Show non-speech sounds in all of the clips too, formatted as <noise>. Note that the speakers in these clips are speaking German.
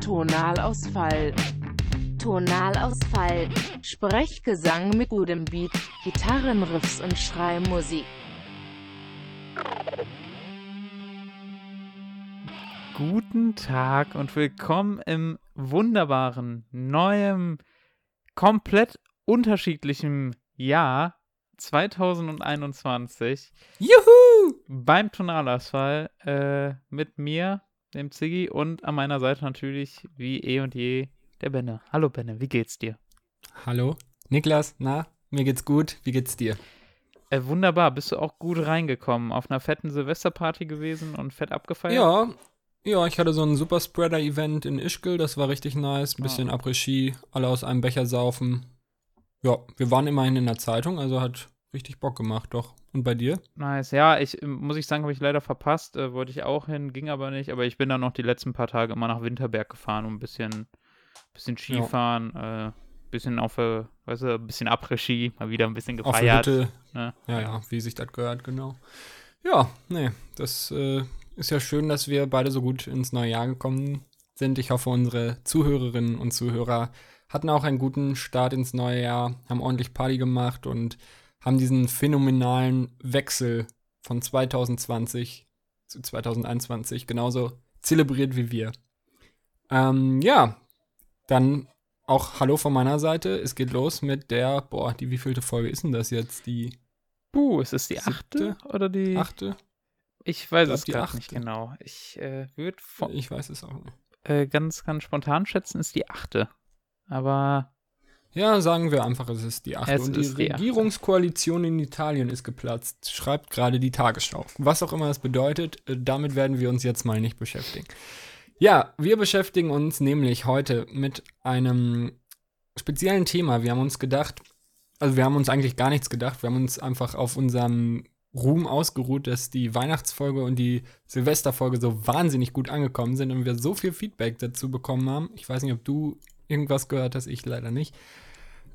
Tonalausfall. Tonalausfall. Sprechgesang mit gutem Beat, Gitarrenriffs und Schreimusik. Guten Tag und willkommen im wunderbaren, neuen, komplett unterschiedlichen Jahr 2021 Juhu! beim Tonalausfall äh, mit mir, dem Ziggy und an meiner Seite natürlich wie eh und je der Benne. Hallo Benne, wie geht's dir? Hallo, Niklas, na, mir geht's gut, wie geht's dir? Äh, wunderbar, bist du auch gut reingekommen, auf einer fetten Silvesterparty gewesen und fett abgefeiert? Ja, ja, ich hatte so ein Superspreader-Event in Ischgl, das war richtig nice, ein bisschen Ah. Après-Ski, alle aus einem Becher saufen. Ja, wir waren immerhin in der Zeitung, also hat richtig Bock gemacht, doch. Und bei dir? Nice, ja, ich ähm, muss ich sagen, habe ich leider verpasst, äh, wollte ich auch hin, ging aber nicht, aber ich bin dann noch die letzten paar Tage immer nach Winterberg gefahren, um ein bisschen, bisschen Skifahren, äh, bisschen auf, äh, weißt du, ein bisschen Après-Ski, mal wieder ein bisschen Auf gefeiert. Hütte. ne? Ja, ja, wie sich das gehört, genau. Ja, nee, das äh, ist ja schön, dass wir beide so gut ins neue Jahr gekommen sind. Ich hoffe, unsere Zuhörerinnen und Zuhörer hatten auch einen guten Start ins neue Jahr, haben ordentlich Party gemacht und haben diesen phänomenalen Wechsel von 2020 zu 2021 genauso zelebriert wie wir. Ähm, ja, dann auch Hallo von meiner Seite. Es geht los mit der, boah, die wievielte Folge ist denn das jetzt? Die Puh, ist es die achte Siebte? oder die? achte? Ich weiß glaub, es gerade nicht achte. genau. Ich äh, würde Ich weiß es auch nicht. äh, ganz, ganz spontan schätzen, ist die achte. Aber Ja, sagen wir einfach, es ist die achte. Es Und die. Regierungskoalition in Italien ist geplatzt, schreibt gerade die Tagesschau. Was auch immer das bedeutet, äh, damit werden wir uns jetzt mal nicht beschäftigen. Ja, wir beschäftigen uns nämlich heute mit einem speziellen Thema. Wir haben uns gedacht, also wir haben uns eigentlich gar nichts gedacht, wir haben uns einfach auf unserem Ruhm ausgeruht, dass die Weihnachtsfolge und die Silvesterfolge so wahnsinnig gut angekommen sind und wir so viel Feedback dazu bekommen haben. Ich weiß nicht, ob du irgendwas gehört hast, ich leider nicht.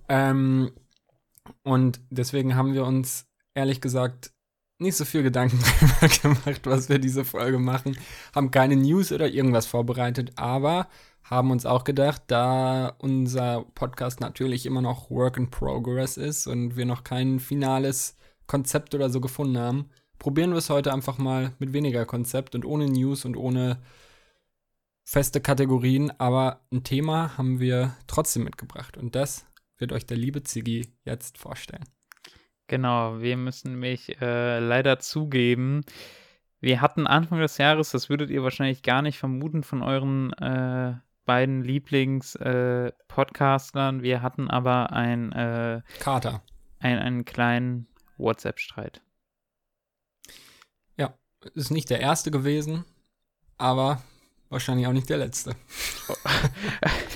Ähm, und deswegen haben wir uns ehrlich gesagt nicht so viel Gedanken <laughs> drüber gemacht, was wir diese Folge machen. Haben keine News oder irgendwas vorbereitet, aber haben uns auch gedacht, da unser Podcast natürlich immer noch Work in Progress ist und wir noch kein finales Konzept oder so gefunden haben, probieren wir es heute einfach mal mit weniger Konzept und ohne News und ohne feste Kategorien, aber ein Thema haben wir trotzdem mitgebracht und das wird euch der liebe Ziggy jetzt vorstellen. Genau, wir müssen nämlich äh, leider zugeben, wir hatten Anfang des Jahres, das würdet ihr wahrscheinlich gar nicht vermuten von euren äh, beiden Lieblings-Podcastlern, wir hatten aber ein, äh, Kater. ein, einen kleinen WhatsApp-Streit. Ist nicht der erste gewesen, aber wahrscheinlich auch nicht der letzte. <laughs>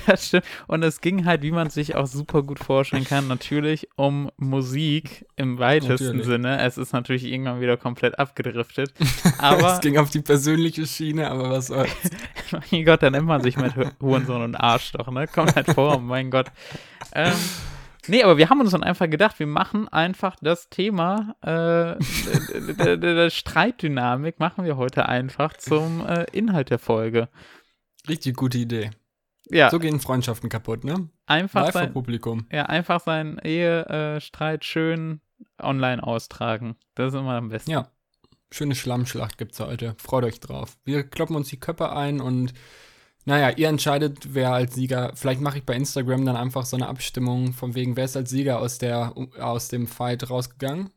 Das stimmt. Und es ging halt, wie man sich auch super gut vorstellen kann, natürlich um Musik im weitesten Natürlich. Sinne. Es ist natürlich irgendwann wieder komplett abgedriftet. Aber <laughs> es ging auf die persönliche Schiene, aber was soll's. <laughs> mein Gott, dann nennt man sich mit Hu- Hurensohn und Arschloch, ne? Kommt halt vor, mein Gott. Ähm, nee, aber wir haben uns dann einfach gedacht, wir machen einfach das Thema äh, der, der, der Streitdynamik, machen wir heute einfach zum äh, Inhalt der Folge. Richtig gute Idee. Ja, So gehen Freundschaften kaputt, ne? einfach Live sein, Publikum. ja, einfach seinen Ehestreit schön online austragen. Das ist immer am besten. Ja. Schöne Schlammschlacht gibt's heute. Freut euch drauf. Wir kloppen uns die Köpfe ein und naja, ihr entscheidet, wer als Sieger. Vielleicht mache ich bei Instagram dann einfach so eine Abstimmung von wegen, wer ist als Sieger aus, der, aus dem Fight rausgegangen.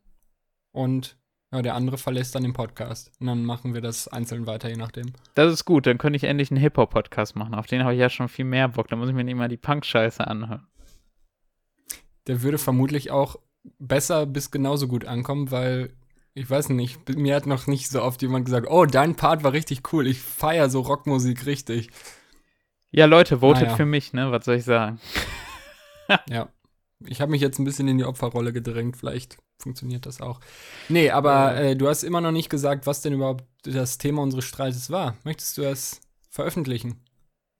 Und ja, der andere verlässt dann den Podcast. Und dann machen wir das einzeln weiter, je nachdem. Das ist gut, dann könnte ich endlich einen Hip-Hop-Podcast machen. Auf den habe ich ja schon viel mehr Bock. Da muss ich mir nicht mal die Punk-Scheiße anhören. Der würde vermutlich auch besser bis genauso gut ankommen, weil ich weiß nicht, mir hat noch nicht so oft jemand gesagt, oh, dein Part war richtig cool, ich feiere so Rockmusik richtig. Ja, Leute, votet Naja. für mich, ne? Was soll ich sagen? <laughs> Ja. Ich habe mich jetzt ein bisschen in die Opferrolle gedrängt, vielleicht funktioniert das auch. Nee, aber äh, du hast immer noch nicht gesagt, was denn überhaupt das Thema unseres Streites war. Möchtest du es veröffentlichen?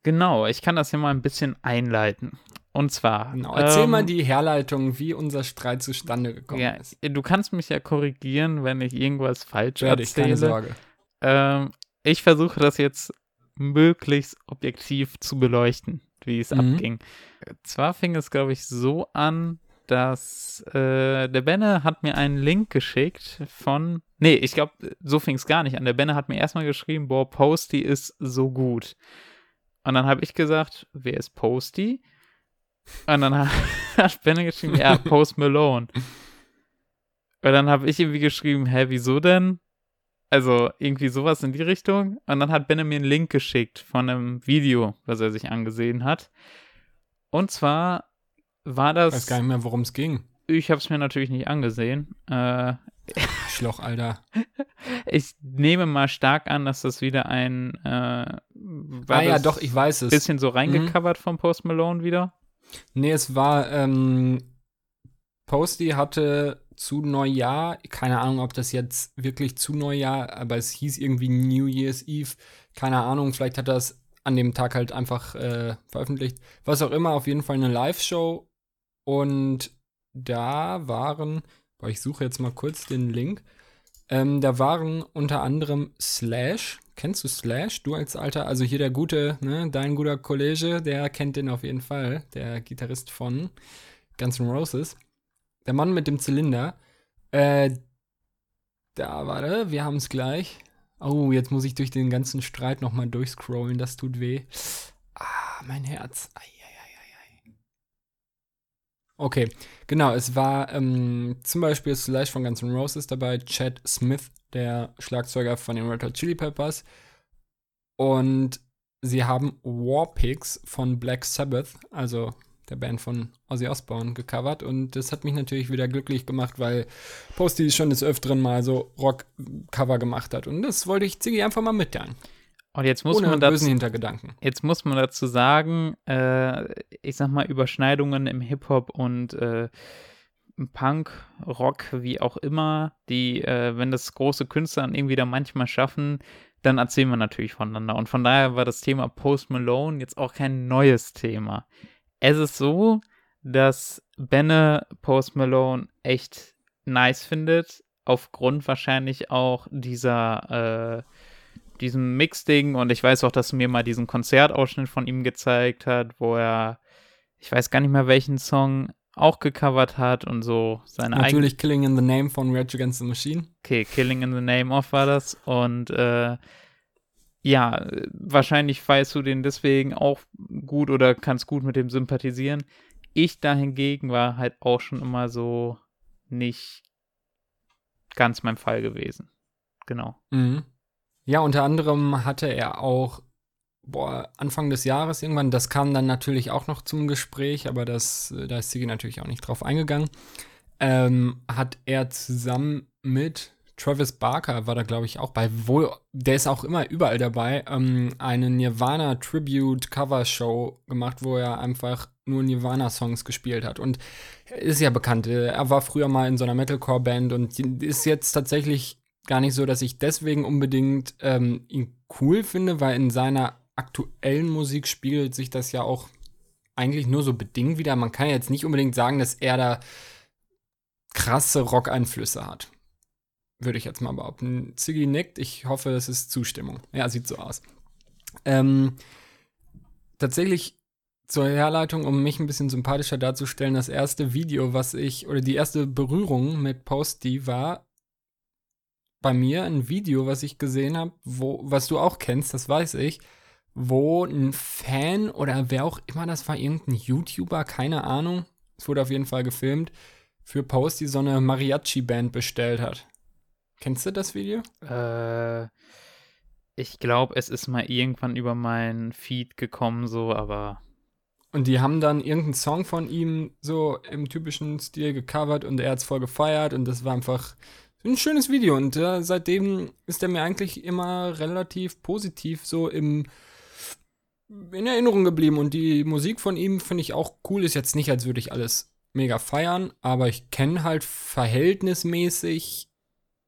Genau, ich kann das hier mal ein bisschen einleiten. Und zwar. Genau. Erzähl ähm, mal die Herleitung, wie unser Streit zustande gekommen Ja, ist. du kannst mich ja korrigieren, wenn ich irgendwas falsch Werde ich, keine erzähle. Sorge. Ähm, ich versuche das jetzt möglichst objektiv zu beleuchten, wie es Mhm. abging. Zwar fing es, glaube ich, so an, dass äh, der Benne hat mir einen Link geschickt von. Nee, ich glaube, so fing es gar nicht an. Der Benne hat mir erstmal geschrieben, boah, Posty ist so gut. Und dann habe ich gesagt, wer ist Posty? Und dann <laughs> hat, Benne geschrieben, ja, <laughs> Post Malone. Und dann habe ich irgendwie geschrieben, hä, wieso denn? Also irgendwie sowas in die Richtung. Und dann hat Benne mir einen Link geschickt von einem Video, was er sich angesehen hat. Und zwar war Ich das. weiß gar nicht mehr, worum es ging. Ich habe es mir natürlich nicht angesehen. Äh, Schloch, Alter. <laughs> ich nehme mal stark an, dass das wieder ein. Äh, war ah ja, doch, ich weiß es. Bisschen so reingecovert vom Post Malone wieder. Nee, es war, ähm, Posty hatte zu Neujahr, keine Ahnung, ob das jetzt wirklich zu Neujahr, aber es hieß irgendwie New Year's Eve, keine Ahnung, vielleicht hat es an dem Tag halt einfach äh, veröffentlicht. Was auch immer, auf jeden Fall eine Live-Show. Und da waren, boah, ich suche jetzt mal kurz den Link, ähm, da waren unter anderem Slash, kennst du Slash, du als Alter, also hier der gute, ne, dein guter Kollege, der kennt den auf jeden Fall, der Gitarrist von Guns N' Roses. Der Mann mit dem Zylinder. Äh, da, warte, wir haben es gleich. Oh, jetzt muss ich durch den ganzen Streit nochmal durchscrollen, das tut weh. Ah, mein Herz. Ei, ei, ei, ei, ei. Okay, genau, es war ähm, zum Beispiel Slash von Guns N' Roses dabei, Chad Smith, der Schlagzeuger von den Red Hot Chili Peppers. Und sie haben Warpigs von Black Sabbath, also der Band von Ozzy Osbourne, gecovert. Und das hat mich natürlich wieder glücklich gemacht, weil Posty schon des Öfteren mal so Rock-Cover gemacht hat. Und das wollte ich Ziggy einfach mal mitteilen. Und jetzt muss Ohne man dazu, Hintergedanken. jetzt muss man dazu sagen, äh, ich sag mal, Überschneidungen im Hip-Hop und äh, Punk, Rock, wie auch immer, die, äh, wenn das große Künstler dann irgendwie da manchmal schaffen, dann erzählen wir natürlich voneinander. Und von daher war das Thema Post Malone jetzt auch kein neues Thema. Es ist so, dass Benne Post Malone echt nice findet, aufgrund wahrscheinlich auch dieser, äh, diesem Mix-Ding. Und ich weiß auch, dass mir mal diesen Konzertausschnitt von ihm gezeigt hat, wo er, ich weiß gar nicht mehr welchen Song auch gecovert hat und so seine eigene. Natürlich Killing in the Name von Rage Against the Machine. Okay, Killing in the Name of war das. Und äh, ja, wahrscheinlich feierst du den deswegen auch gut oder kannst gut mit dem sympathisieren. Ich dahingegen war halt auch schon immer so nicht ganz mein Fall gewesen. Genau. Mhm. Ja, unter anderem hatte er auch boah, Anfang des Jahres irgendwann, das kam dann natürlich auch noch zum Gespräch, aber das, da ist Sigi natürlich auch nicht drauf eingegangen, ähm, hat er zusammen mit Travis Barker, war da glaube ich auch bei, wohl, der ist auch immer überall dabei, ähm, eine Nirvana Tribute Cover Show gemacht, wo er einfach nur Nirvana-Songs gespielt hat. Und ist ja bekannt, äh, er war früher mal in so einer Metalcore-Band und ist jetzt tatsächlich gar nicht so, dass ich deswegen unbedingt ähm, ihn cool finde, weil in seiner aktuellen Musik spiegelt sich das ja auch eigentlich nur so bedingt wieder. Man kann jetzt nicht unbedingt sagen, dass er da krasse Rock-Einflüsse hat. Würde ich jetzt mal behaupten. Ziggy nickt. Ich hoffe, das ist Zustimmung. Ja, sieht so aus. Ähm, tatsächlich zur Herleitung, um mich ein bisschen sympathischer darzustellen, das erste Video, was ich, oder die erste Berührung mit Posty war bei mir ein Video, was ich gesehen habe, wo, was du auch kennst, das weiß ich, wo ein Fan oder wer auch immer das war, irgendein YouTuber, keine Ahnung, es wurde auf jeden Fall gefilmt, für Posty so eine Mariachi-Band bestellt hat. Kennst du das Video? Äh, ich glaube, es ist mal irgendwann über meinen Feed gekommen, so, aber Und die haben dann irgendeinen Song von ihm so im typischen Stil gecovert und er hat's voll gefeiert und das war einfach ein schönes Video und äh, seitdem ist er mir eigentlich immer relativ positiv so im in Erinnerung geblieben und die Musik von ihm finde ich auch cool. Ist jetzt nicht, als würde ich alles mega feiern, aber ich kenne halt verhältnismäßig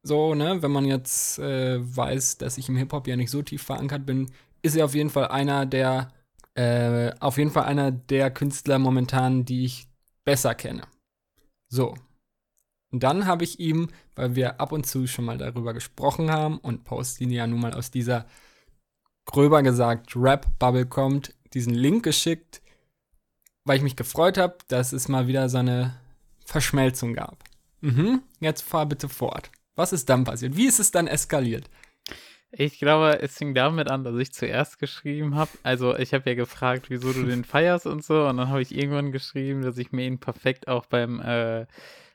so, ne, wenn man jetzt äh, weiß, dass ich im Hip-Hop ja nicht so tief verankert bin, ist er auf jeden Fall einer der, äh, auf jeden Fall einer der Künstler momentan, die ich besser kenne. So. Und dann habe ich ihm, weil wir ab und zu schon mal darüber gesprochen haben und Postin ja nun mal aus dieser gröber gesagt, Rap-Bubble kommt, diesen Link geschickt, weil ich mich gefreut habe, dass es mal wieder so eine Verschmelzung gab. Mhm, jetzt fahr bitte fort. Was ist dann passiert? Wie ist es dann eskaliert? Ich glaube, es fing damit an, dass ich zuerst geschrieben habe. Also ich habe ja gefragt, wieso du den feierst und so. Und dann habe ich irgendwann geschrieben, dass ich mir ihn perfekt auch beim, äh,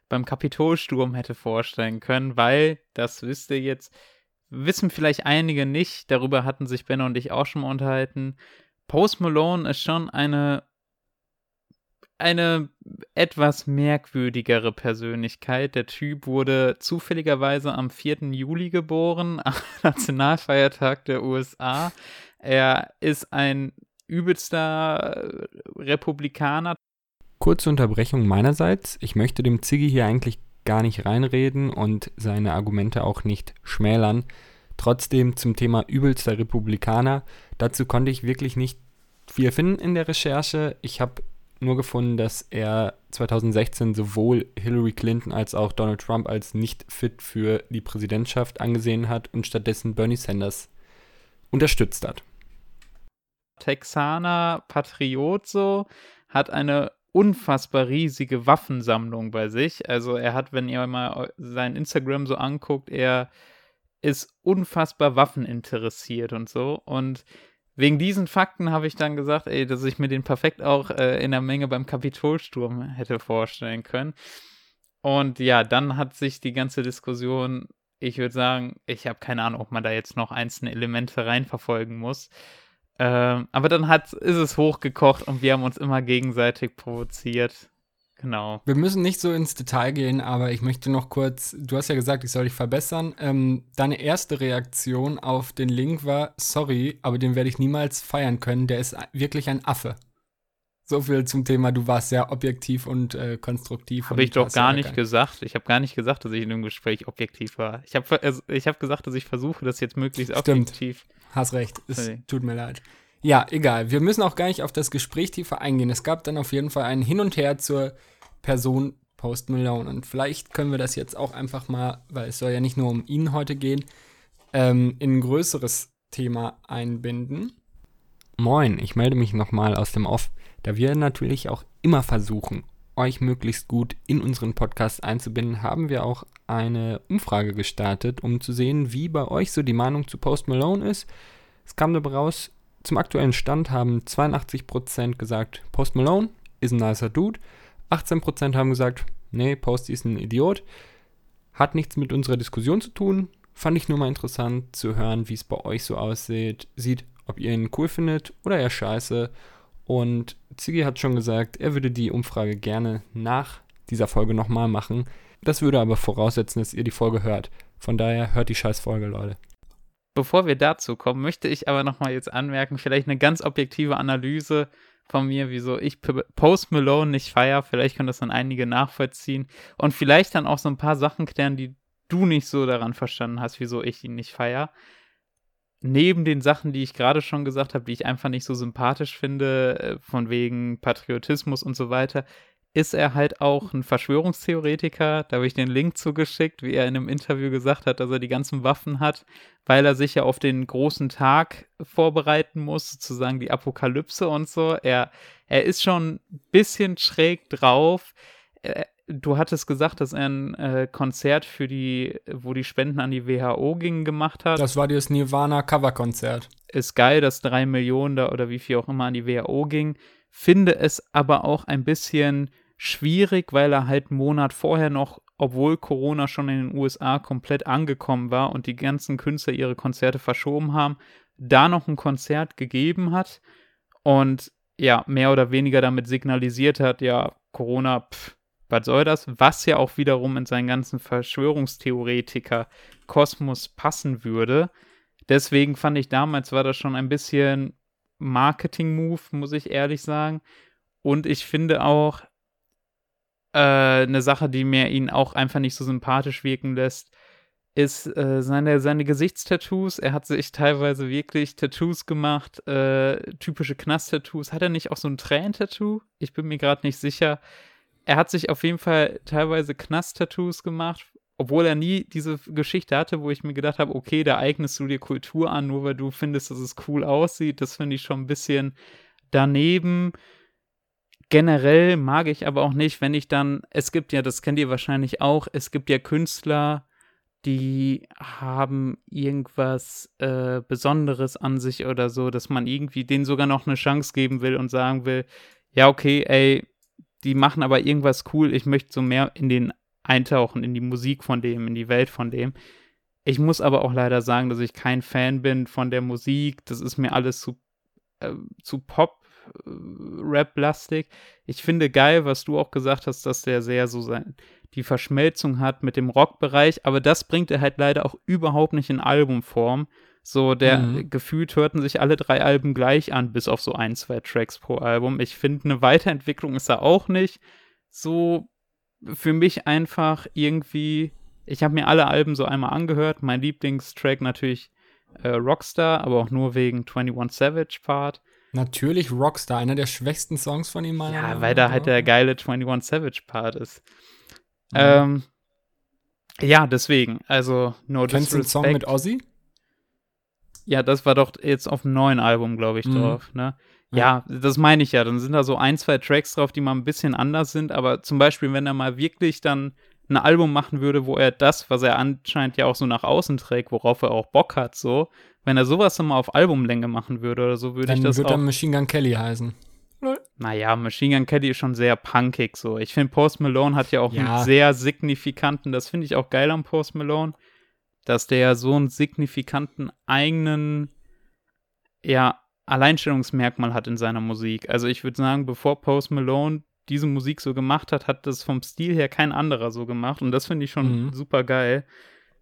beim Kapitolsturm hätte vorstellen können, weil, das wisst ihr jetzt, wissen vielleicht einige nicht, darüber hatten sich Ben und ich auch schon mal unterhalten. Post Malone ist schon eine eine etwas merkwürdigere Persönlichkeit. Der Typ wurde zufälligerweise am 4. Juli geboren, <laughs> am Nationalfeiertag der USA. Er ist ein übelster Republikaner. Kurze Unterbrechung meinerseits. Ich möchte dem Ziggy hier eigentlich gar nicht reinreden und seine Argumente auch nicht schmälern. Trotzdem zum Thema übelster Republikaner. Dazu konnte ich wirklich nicht viel finden in der Recherche. Ich habe nur gefunden, dass er 2016 sowohl Hillary Clinton als auch Donald Trump als nicht fit für die Präsidentschaft angesehen hat und stattdessen Bernie Sanders unterstützt hat. Texaner Patriot hat eine unfassbar riesige Waffensammlung bei sich. Also er hat, wenn ihr mal sein Instagram so anguckt, er ist unfassbar waffeninteressiert und so. Und wegen diesen Fakten habe ich dann gesagt, ey, dass ich mir den perfekt auch äh, in der Menge beim Kapitolsturm hätte vorstellen können. Und ja, dann hat sich die ganze Diskussion, ich würde sagen, ich habe keine Ahnung, ob man da jetzt noch einzelne Elemente reinverfolgen muss. Ähm, aber dann hat, ist es hochgekocht und wir haben uns immer gegenseitig provoziert. Genau. Wir müssen nicht so ins Detail gehen, aber ich möchte noch kurz, du hast ja gesagt, ich soll dich verbessern. Ähm, deine erste Reaktion auf den Link war, sorry, aber den werde ich niemals feiern können, der ist wirklich ein Affe. So viel zum Thema, du warst sehr objektiv und äh, konstruktiv. Habe ich doch gar nicht gesagt. Ich habe gar nicht gesagt, dass ich in dem Gespräch objektiv war. Ich habe also, hab gesagt, dass ich versuche, das jetzt möglichst Stimmt. objektiv. Hast recht. Es tut mir leid. Ja, egal. Wir müssen auch gar nicht auf das Gespräch tiefer eingehen. Es gab dann auf jeden Fall ein Hin und Her zur Person Post Malone. Und vielleicht können wir das jetzt auch einfach mal, weil es soll ja nicht nur um ihn heute gehen, ähm, in ein größeres Thema einbinden. Moin, ich melde mich nochmal aus dem Off, da wir natürlich auch immer versuchen, euch möglichst gut in unseren Podcast einzubinden, haben wir auch eine Umfrage gestartet, um zu sehen, wie bei euch so die Meinung zu Post Malone ist. Es kam dabei raus, zum aktuellen Stand haben 82% gesagt, Post Malone ist ein nicer Dude. 18% haben gesagt, nee, Posty ist ein Idiot. Hat nichts mit unserer Diskussion zu tun. Fand ich nur mal interessant zu hören, wie es bei euch so aussieht. Sieht, ob ihr ihn cool findet oder eher scheiße. Und Ziggy hat schon gesagt, er würde die Umfrage gerne nach dieser Folge nochmal machen. Das würde aber voraussetzen, dass ihr die Folge hört. Von daher hört die Scheißfolge, Leute. Bevor wir dazu kommen, möchte ich aber nochmal jetzt anmerken, vielleicht eine ganz objektive Analyse von mir, wieso ich Post Malone nicht feier. Vielleicht können das dann einige nachvollziehen und vielleicht dann auch so ein paar Sachen klären, die du nicht so daran verstanden hast, wieso ich ihn nicht feier. Neben den Sachen, die ich gerade schon gesagt habe, die ich einfach nicht so sympathisch finde, äh, von wegen Patriotismus und so weiter, ist er halt auch ein Verschwörungstheoretiker. Da habe ich den Link zugeschickt, wie er in einem Interview gesagt hat, dass er die ganzen Waffen hat, weil er sich ja auf den großen Tag vorbereiten muss, sozusagen die Apokalypse und so. Er, er ist schon ein bisschen schräg drauf. Äh, du hattest gesagt, dass er ein äh, Konzert für die, wo die Spenden an die WHO gingen, gemacht hat. Das war das Nirvana-Cover-Konzert. Ist geil, dass drei Millionen da oder wie viel auch immer an die WHO ging finde es aber auch ein bisschen schwierig, weil er halt einen Monat vorher noch, obwohl Corona schon in den USA komplett angekommen war und die ganzen Künstler ihre Konzerte verschoben haben, da noch ein Konzert gegeben hat und ja, mehr oder weniger damit signalisiert hat, ja, Corona, pff, was soll das? Was ja auch wiederum in seinen ganzen Verschwörungstheoretiker-Kosmos passen würde. Deswegen fand ich damals war das schon ein bisschen Marketing-Move, muss ich ehrlich sagen. Und ich finde auch äh, eine Sache, die mir ihn auch einfach nicht so sympathisch wirken lässt, ist äh, seine, seine Gesichtstattoos. Er hat sich teilweise wirklich Tattoos gemacht, äh, typische Knast-Tattoos. Hat er nicht auch so ein Tränen-Tattoo? Ich bin mir gerade nicht sicher. Er hat sich auf jeden Fall teilweise Knast-Tattoos gemacht obwohl er nie diese Geschichte hatte, wo ich mir gedacht habe, okay, da eignest du dir Kultur an, nur weil du findest, dass es cool aussieht. Das finde ich schon ein bisschen daneben. Generell mag ich aber auch nicht, wenn ich dann, es gibt ja, das kennt ihr wahrscheinlich auch, es gibt ja Künstler, die haben irgendwas äh, Besonderes an sich oder so, dass man irgendwie denen sogar noch eine Chance geben will und sagen will, ja, okay, ey, die machen aber irgendwas cool, ich möchte so mehr in den eintauchen, in die Musik von dem, in die Welt von dem. Ich muss aber auch leider sagen, dass ich kein Fan bin von der Musik. Das ist mir alles zu, äh, zu Pop-Rap-lastig. Äh, ich finde geil, was du auch gesagt hast, dass der sehr so sein, die Verschmelzung hat mit dem Rockbereich, aber das bringt er halt leider auch überhaupt nicht in Albumform. So, der mhm. gefühlt hörten sich alle drei Alben gleich an, bis auf so ein, zwei Tracks pro Album. Ich finde, eine Weiterentwicklung ist da auch nicht. So, für mich einfach irgendwie, ich habe mir alle Alben so einmal angehört. Mein Lieblingstrack natürlich äh, Rockstar, aber auch nur wegen 21 Savage Part. Natürlich Rockstar, einer der schwächsten Songs von ihm. Meiner ja, weil da halt der geile 21 Savage Part ist. Mhm. Ähm, ja, deswegen, also No Kennst du den Song mit Ozzy? Ja, das war doch jetzt auf dem neuen Album, glaube ich, mhm. drauf, ne? Ja, das meine ich ja. Dann sind da so ein, zwei Tracks drauf, die mal ein bisschen anders sind. Aber zum Beispiel, wenn er mal wirklich dann ein Album machen würde, wo er das, was er anscheinend ja auch so nach außen trägt, worauf er auch Bock hat, so, wenn er sowas mal auf Albumlänge machen würde oder so, würde dann ich das. Dann Machine Gun Kelly heißen. Naja, Machine Gun Kelly ist schon sehr punkig so. Ich finde, Post Malone hat ja auch ja. einen sehr signifikanten, das finde ich auch geil am Post Malone, dass der so einen signifikanten eigenen, ja, Alleinstellungsmerkmal hat in seiner Musik. Also ich würde sagen, bevor Post Malone diese Musik so gemacht hat, hat das vom Stil her kein anderer so gemacht. Und das finde ich schon mhm. super geil.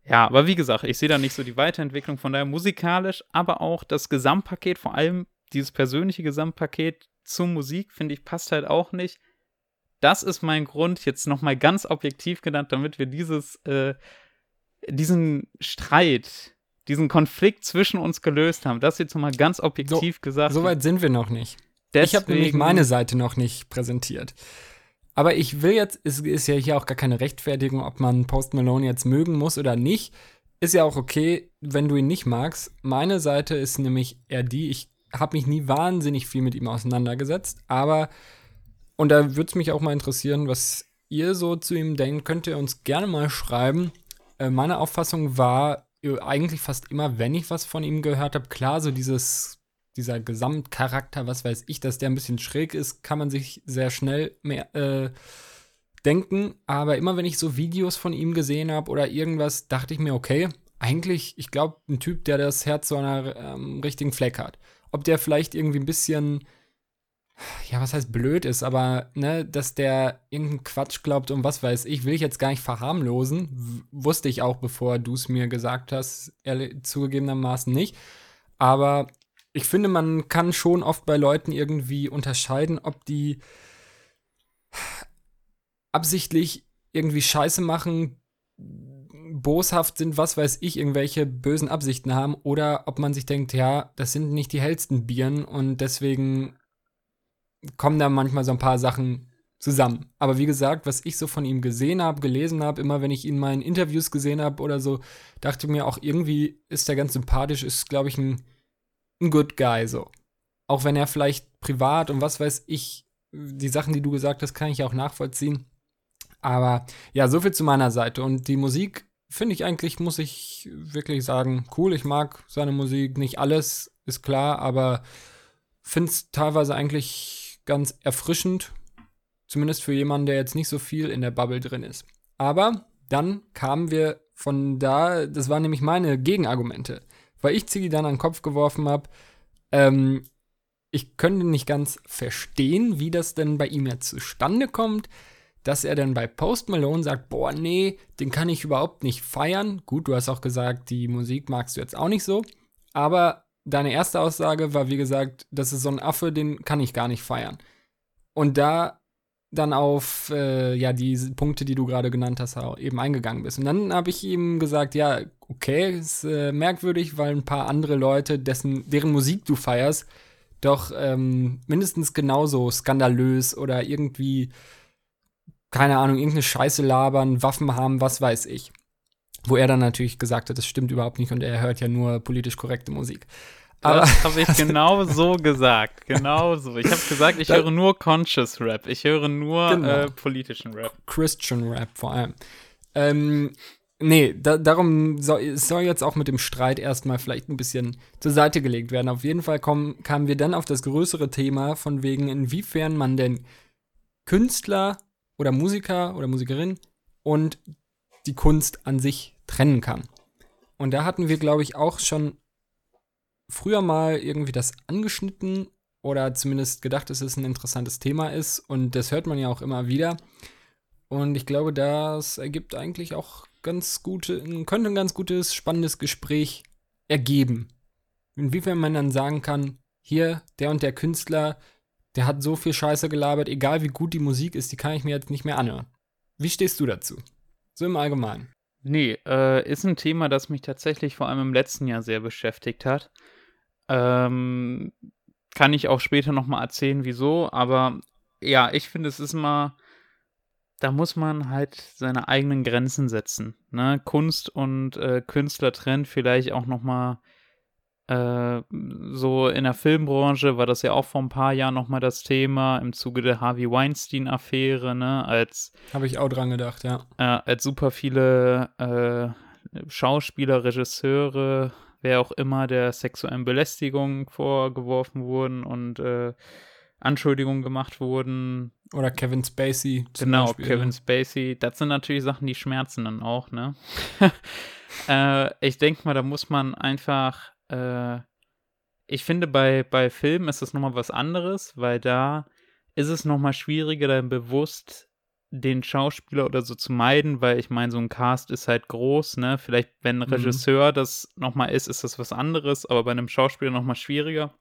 Ja, aber wie gesagt, ich sehe da nicht so die Weiterentwicklung von daher musikalisch, aber auch das Gesamtpaket, vor allem dieses persönliche Gesamtpaket zur Musik, finde ich, passt halt auch nicht. Das ist mein Grund, jetzt nochmal ganz objektiv genannt, damit wir dieses, äh, diesen Streit diesen Konflikt zwischen uns gelöst haben. Das jetzt mal ganz objektiv so, gesagt. So weit sind wir noch nicht. Deswegen, ich habe nämlich meine Seite noch nicht präsentiert. Aber ich will jetzt, es ist ja hier auch gar keine Rechtfertigung, ob man Post Malone jetzt mögen muss oder nicht. Ist ja auch okay, wenn du ihn nicht magst. Meine Seite ist nämlich eher die, ich habe mich nie wahnsinnig viel mit ihm auseinandergesetzt, aber, und da würde es mich auch mal interessieren, was ihr so zu ihm denkt, könnt ihr uns gerne mal schreiben. Äh, meine Auffassung war, eigentlich fast immer, wenn ich was von ihm gehört habe, klar, so dieses, dieser Gesamtcharakter, was weiß ich, dass der ein bisschen schräg ist, kann man sich sehr schnell mehr äh, denken. Aber immer wenn ich so Videos von ihm gesehen habe oder irgendwas, dachte ich mir, okay, eigentlich, ich glaube, ein Typ, der das Herz so einer ähm, richtigen Fleck hat. Ob der vielleicht irgendwie ein bisschen ja, was heißt blöd ist, aber ne, dass der irgendeinen Quatsch glaubt und was weiß ich, will ich jetzt gar nicht verharmlosen. Wusste ich auch, bevor du es mir gesagt hast, zugegebenermaßen nicht. Aber ich finde, man kann schon oft bei Leuten irgendwie unterscheiden, ob die absichtlich irgendwie Scheiße machen, boshaft sind, was weiß ich, irgendwelche bösen Absichten haben, oder ob man sich denkt, ja, das sind nicht die hellsten Bieren und deswegen kommen da manchmal so ein paar Sachen zusammen. Aber wie gesagt, was ich so von ihm gesehen habe, gelesen habe, immer wenn ich ihn mal in Interviews gesehen habe oder so, dachte mir auch irgendwie ist er ganz sympathisch, ist glaube ich ein, ein Good Guy so. Auch wenn er vielleicht privat und was weiß ich, die Sachen, die du gesagt hast, kann ich auch nachvollziehen. Aber ja, so viel zu meiner Seite. Und die Musik finde ich eigentlich, muss ich wirklich sagen, cool. Ich mag seine Musik, nicht alles, ist klar, aber finde es teilweise eigentlich ganz erfrischend, zumindest für jemanden, der jetzt nicht so viel in der Bubble drin ist. Aber dann kamen wir von da, das waren nämlich meine Gegenargumente, weil ich Ziggy dann an den Kopf geworfen habe, ähm, ich könnte nicht ganz verstehen, wie das denn bei ihm jetzt zustande kommt, dass er dann bei Post Malone sagt, boah, nee, den kann ich überhaupt nicht feiern. Gut, du hast auch gesagt, die Musik magst du jetzt auch nicht so, aber deine erste Aussage war, wie gesagt, das ist so ein Affe, den kann ich gar nicht feiern. Und da dann auf äh, ja die Punkte, die du gerade genannt hast, eben eingegangen bist. Und dann habe ich ihm gesagt, ja, okay, ist äh, merkwürdig, weil ein paar andere Leute, dessen, deren Musik du feierst, doch ähm, mindestens genauso skandalös oder irgendwie, keine Ahnung, irgendeine Scheiße labern, Waffen haben, was weiß ich. Wo er dann natürlich gesagt hat, das stimmt überhaupt nicht und er hört ja nur politisch korrekte Musik. Aber das habe ich genau so gesagt. Genau so. Ich habe gesagt, ich höre nur Conscious Rap. Ich höre nur genau. äh, politischen Rap. Christian Rap vor allem. Ähm, nee, da, darum soll, soll jetzt auch mit dem Streit erstmal vielleicht ein bisschen zur Seite gelegt werden. Auf jeden Fall kommen, kamen wir dann auf das größere Thema, von wegen, inwiefern man denn Künstler oder Musiker oder Musikerin und die Kunst an sich trennen kann. Und da hatten wir, glaube ich, auch schon früher mal irgendwie das angeschnitten oder zumindest gedacht, dass es ein interessantes Thema ist. Und das hört man ja auch immer wieder. Und ich glaube, das ergibt eigentlich auch ganz gute, könnte ein ganz gutes, spannendes Gespräch ergeben. Inwiefern man dann sagen kann, hier, der und der Künstler, der hat so viel Scheiße gelabert, egal wie gut die Musik ist, die kann ich mir jetzt nicht mehr anhören. Wie stehst du dazu? So im Allgemeinen. Nee, äh, ist ein Thema, das mich tatsächlich vor allem im letzten Jahr sehr beschäftigt hat. Ähm, kann ich auch später nochmal erzählen, wieso, aber ja, ich finde, es ist immer, da muss man halt seine eigenen Grenzen setzen. Ne? Kunst und äh, Künstler trennt vielleicht auch nochmal äh, so in der Filmbranche war das ja auch vor ein paar Jahren nochmal das Thema im Zuge der Harvey Weinstein-Affäre, ne? Als habe ich auch dran gedacht, ja. Äh, als super viele äh, Schauspieler, Regisseure, wer auch immer, der sexuellen Belästigung vorgeworfen wurden und äh, Anschuldigungen gemacht wurden. Oder Kevin Spacey. Genau, Beispiel, Kevin. Spacey. Das sind natürlich Sachen, die schmerzen dann auch, ne? <laughs> äh, ich denke mal, da muss man einfach, äh, ich finde, bei, bei Filmen ist das nochmal was anderes, weil da ist es nochmal schwieriger, dann bewusst den Schauspieler oder so zu meiden, weil ich meine, so ein Cast ist halt groß, ne? Vielleicht, wenn ein mhm. Regisseur mhm. das nochmal ist, ist das was anderes, aber bei einem Schauspieler nochmal schwieriger.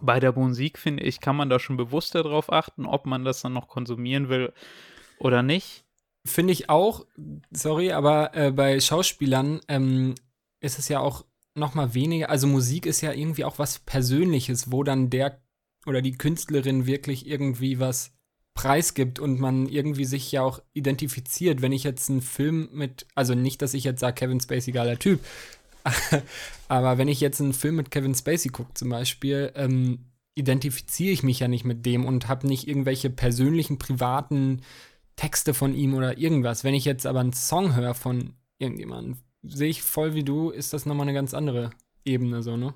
Bei der Musik, finde ich, kann man da schon bewusster drauf achten, ob man das dann noch konsumieren will oder nicht. Finde ich auch, sorry, aber äh, bei Schauspielern ähm, ist es ja auch nochmal weniger, also Musik ist ja irgendwie auch was Persönliches, wo dann der oder die Künstlerin wirklich irgendwie was preisgibt und man irgendwie sich ja auch identifiziert, wenn ich jetzt einen Film mit, also nicht, dass ich jetzt sage, Kevin Spacey geiler Typ, <laughs> aber wenn ich jetzt einen Film mit Kevin Spacey gucke zum Beispiel, ähm, identifiziere ich mich ja nicht mit dem und habe nicht irgendwelche persönlichen, privaten Texte von ihm oder irgendwas. Wenn ich jetzt aber einen Song höre von irgendjemandem, sehe ich voll wie du, ist das nochmal eine ganz andere Ebene so, ne?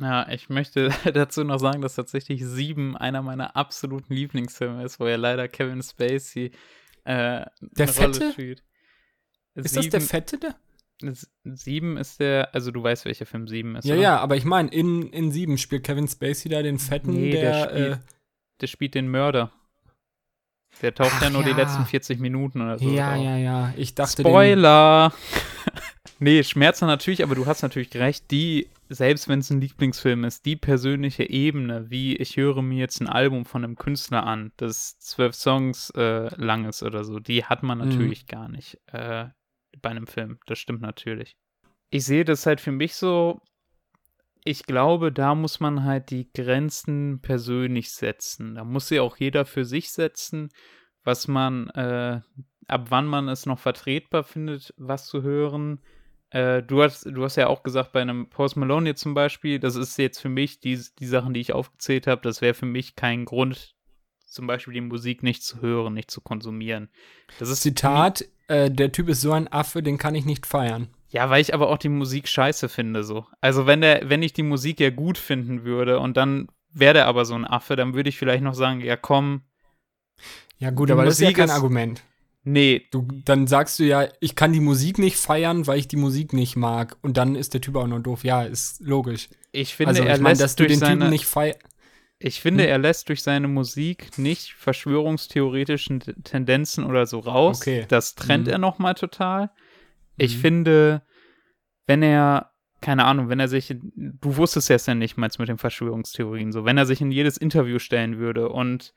Ja, ich möchte <laughs> dazu noch sagen, dass tatsächlich Sieben einer meiner absoluten Lieblingsfilme ist, wo ja leider Kevin Spacey äh, der Fette? Rolle spielt. Ist Sieben, das der Fette? Der? Sieben ist der, also du weißt, welcher Film Sieben ist. Ja, oder? ja, aber ich meine, in, in Sieben spielt Kevin Spacey da den Fetten, nee, der. Der spielt, äh, der spielt den Mörder. Der taucht Ach, ja nur ja. die letzten 40 Minuten oder so. Ja, ja, ja. Ich dachte. Spoiler! <laughs> nee, Schmerzen natürlich, aber du hast natürlich recht. Die selbst wenn es ein Lieblingsfilm ist, die persönliche Ebene, wie ich höre mir jetzt ein Album von einem Künstler an, das zwölf Songs äh, lang ist oder so, die hat man mhm. natürlich mhm. gar nicht äh, bei einem Film. Das stimmt natürlich. Ich sehe das halt für mich so, ich glaube, da muss man halt die Grenzen persönlich setzen. Da muss sie auch jeder für sich setzen, was man, äh, ab wann man es noch vertretbar findet, was zu hören äh, du, hast, du hast ja auch gesagt, bei einem Post Malone zum Beispiel, das ist jetzt für mich, die, die Sachen, die ich aufgezählt habe, das wäre für mich kein Grund, zum Beispiel die Musik nicht zu hören, nicht zu konsumieren. Das ist Zitat, äh, der Typ ist so ein Affe, den kann ich nicht feiern. Ja, weil ich aber auch die Musik scheiße finde, so. Also wenn der, wenn ich die Musik ja gut finden würde und dann wäre der aber so ein Affe, dann würde ich vielleicht noch sagen, ja komm. Ja gut, aber Musik das ist ja kein ist, Argument. Nee. Du, dann sagst du ja, ich kann die Musik nicht feiern, weil ich die Musik nicht mag. Und dann ist der Typ auch nur doof. Ja, ist logisch. Ich finde, also, er ich mein, lässt dass du den Typen nicht feiern. Ich finde, hm? er lässt durch seine Musik nicht verschwörungstheoretischen Tendenzen oder so raus. Okay. Das trennt hm. er noch mal total. Ich hm. finde, wenn er, keine Ahnung, wenn er sich, du wusstest es ja nicht mal mit den Verschwörungstheorien, so, wenn er sich in jedes Interview stellen würde und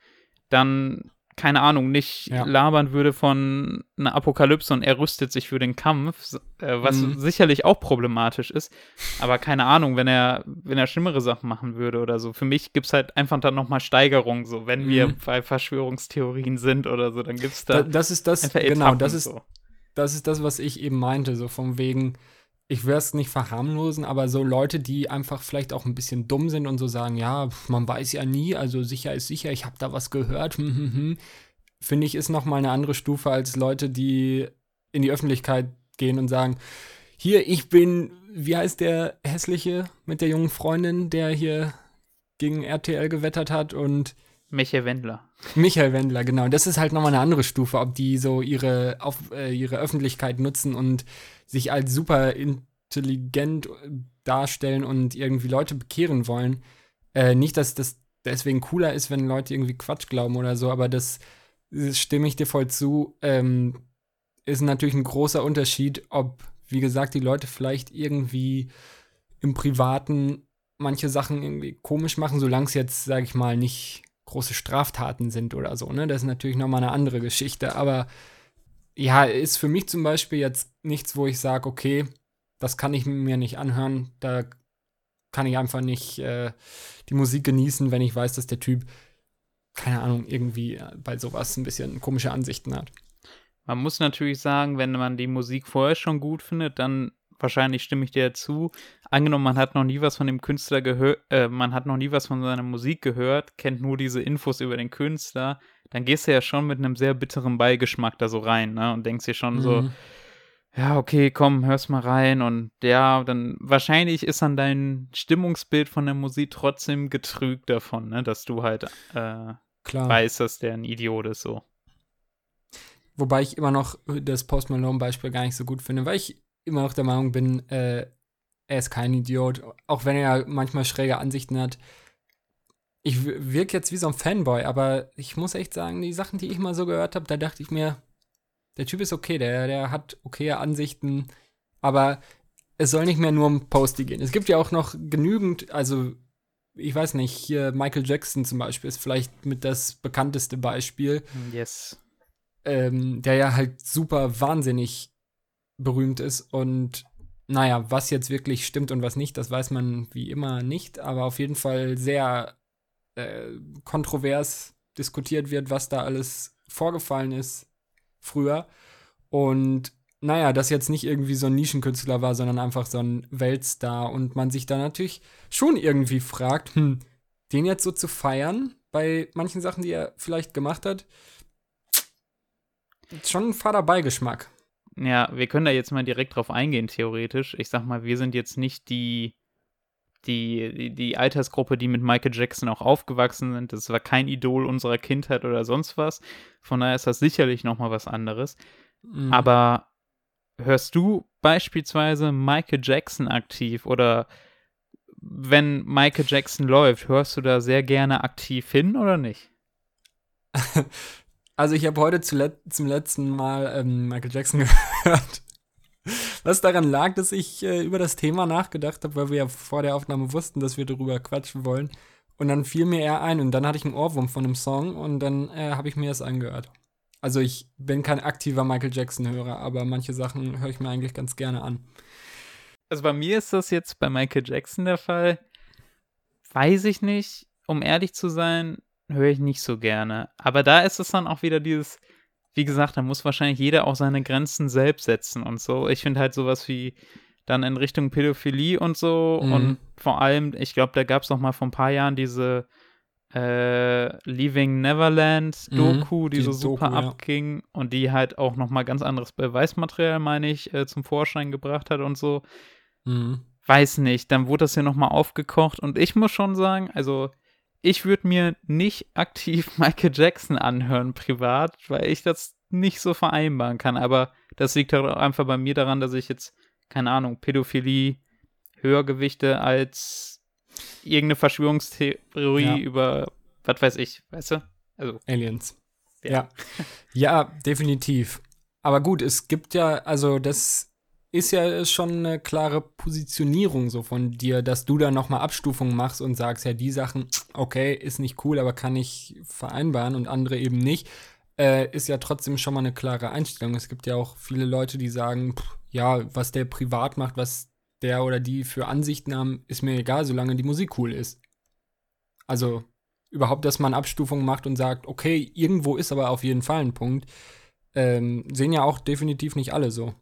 dann keine Ahnung, nicht ja. labern würde von einer Apokalypse und er rüstet sich für den Kampf, äh, was mhm. sicherlich auch problematisch ist. Aber keine Ahnung, wenn er, wenn er schlimmere Sachen machen würde oder so. Für mich gibt es halt einfach dann nochmal Steigerung, so wenn mhm. wir bei Verschwörungstheorien sind oder so, dann gibt es da. Das ist das, genau, das ist. So. das ist das, was ich eben meinte, so vom wegen, ich will es nicht verharmlosen, aber so Leute, die einfach vielleicht auch ein bisschen dumm sind und so sagen, ja, man weiß ja nie, also sicher ist sicher, ich habe da was gehört, hm, hm, hm, finde ich, ist noch mal eine andere Stufe als Leute, die in die Öffentlichkeit gehen und sagen, hier, ich bin, wie heißt der hässliche mit der jungen Freundin, der hier gegen RTL gewettert hat und Michael Wendler. Michael Wendler, genau. Das ist halt nochmal eine andere Stufe, ob die so ihre, auf, äh, ihre Öffentlichkeit nutzen und sich als super intelligent darstellen und irgendwie Leute bekehren wollen. Äh, nicht, dass das deswegen cooler ist, wenn Leute irgendwie Quatsch glauben oder so, aber das, das stimme ich dir voll zu. Ähm, ist natürlich ein großer Unterschied, ob, wie gesagt, die Leute vielleicht irgendwie im Privaten manche Sachen irgendwie komisch machen, solange es jetzt, sage ich mal, nicht große Straftaten sind oder so. Ne? Das ist natürlich nochmal eine andere Geschichte. Aber ja, ist für mich zum Beispiel jetzt nichts, wo ich sage, okay, das kann ich mir nicht anhören. Da kann ich einfach nicht äh, die Musik genießen, wenn ich weiß, dass der Typ, keine Ahnung, irgendwie bei sowas ein bisschen komische Ansichten hat. Man muss natürlich sagen, wenn man die Musik vorher schon gut findet, dann wahrscheinlich stimme ich dir zu. Angenommen, man hat noch nie was von dem Künstler gehört, äh, man hat noch nie was von seiner Musik gehört, kennt nur diese Infos über den Künstler, dann gehst du ja schon mit einem sehr bitteren Beigeschmack da so rein, ne? Und denkst dir schon mhm. so, ja, okay, komm, hör's mal rein und ja, dann wahrscheinlich ist dann dein Stimmungsbild von der Musik trotzdem getrügt davon, ne, dass du halt äh, Klar. weißt, dass der ein Idiot ist, so. Wobei ich immer noch das Post Malone-Beispiel gar nicht so gut finde, weil ich immer noch der Meinung bin, äh, er ist kein Idiot, auch wenn er manchmal schräge Ansichten hat. Ich wirke jetzt wie so ein Fanboy, aber ich muss echt sagen, die Sachen, die ich mal so gehört habe, da dachte ich mir, der Typ ist okay, der, der hat okaye Ansichten, aber es soll nicht mehr nur um Posty gehen. Es gibt ja auch noch genügend, also ich weiß nicht, hier Michael Jackson zum Beispiel ist vielleicht mit das bekannteste Beispiel. Yes. Ähm, der ja halt super wahnsinnig berühmt ist. Und naja, was jetzt wirklich stimmt und was nicht, das weiß man wie immer nicht, aber auf jeden Fall sehr äh, kontrovers diskutiert wird, was da alles vorgefallen ist früher. Und naja, das jetzt nicht irgendwie so ein Nischenkünstler war, sondern einfach so ein Weltstar und man sich da natürlich schon irgendwie fragt, hm, den jetzt so zu feiern bei manchen Sachen, die er vielleicht gemacht hat, schon ein fader Beigeschmack. Ja, wir können da jetzt mal direkt drauf eingehen, theoretisch. Ich sag mal, wir sind jetzt nicht die, die, die Altersgruppe, die mit Michael Jackson auch aufgewachsen sind. Das war kein Idol unserer Kindheit oder sonst was. Von daher ist das sicherlich nochmal was anderes. Mhm. Aber hörst du beispielsweise Michael Jackson aktiv oder wenn Michael Jackson läuft, hörst du da sehr gerne aktiv hin oder nicht? <laughs> Also ich habe heute zulet zum letzten Mal ähm, Michael Jackson <laughs> gehört. Was daran lag, dass ich äh, über das Thema nachgedacht habe, weil wir ja vor der Aufnahme wussten, dass wir darüber quatschen wollen. Und dann fiel mir eher ein und dann hatte ich einen Ohrwurm von einem Song und dann äh, habe ich mir das angehört. Also ich bin kein aktiver Michael Jackson-Hörer, aber manche Sachen höre ich mir eigentlich ganz gerne an. Also bei mir ist das jetzt bei Michael Jackson der Fall. Weiß ich nicht, um ehrlich zu sein, höre ich nicht so gerne. Aber da ist es dann auch wieder dieses, wie gesagt, da muss wahrscheinlich jeder auch seine Grenzen selbst setzen und so. Ich finde halt sowas wie dann in Richtung Pädophilie und so mhm. und vor allem, ich glaube, da gab es noch mal vor ein paar Jahren diese äh, Leaving Neverland mhm. Doku, mhm, die, die, so super Doku, abging ja. und die halt auch noch mal ganz anderes Beweismaterial, meine ich, äh, zum Vorschein gebracht hat und so. Mhm. Weiß nicht, dann wurde das ja noch mal aufgekocht und ich muss schon sagen, also ich würde mir nicht aktiv <laughs> Michael Jackson anhören privat, weil ich das nicht so vereinbaren kann. Aber das liegt halt auch einfach bei mir daran, dass ich jetzt, keine Ahnung, Pädophilie höher gewichte als irgendeine Verschwörungstheorie ja. über, was weiß ich, weißt du? Also. Aliens. Ja. ja. ja, definitiv. Aber gut, es gibt ja, also das ist ja schon eine klare Positionierung so von dir, dass du da nochmal Abstufungen machst und sagst, ja, die Sachen, okay, ist nicht cool, aber kann ich vereinbaren und andere eben nicht, äh, ist ja trotzdem schon mal eine klare Einstellung. Es gibt ja auch viele Leute, die sagen, pff, ja, was der privat macht, was der oder die für Ansichten haben, ist mir egal, solange die Musik cool ist. Also überhaupt, dass man Abstufungen macht und sagt, okay, irgendwo ist aber auf jeden Fall ein Punkt, ähm, sehen ja auch definitiv nicht alle so.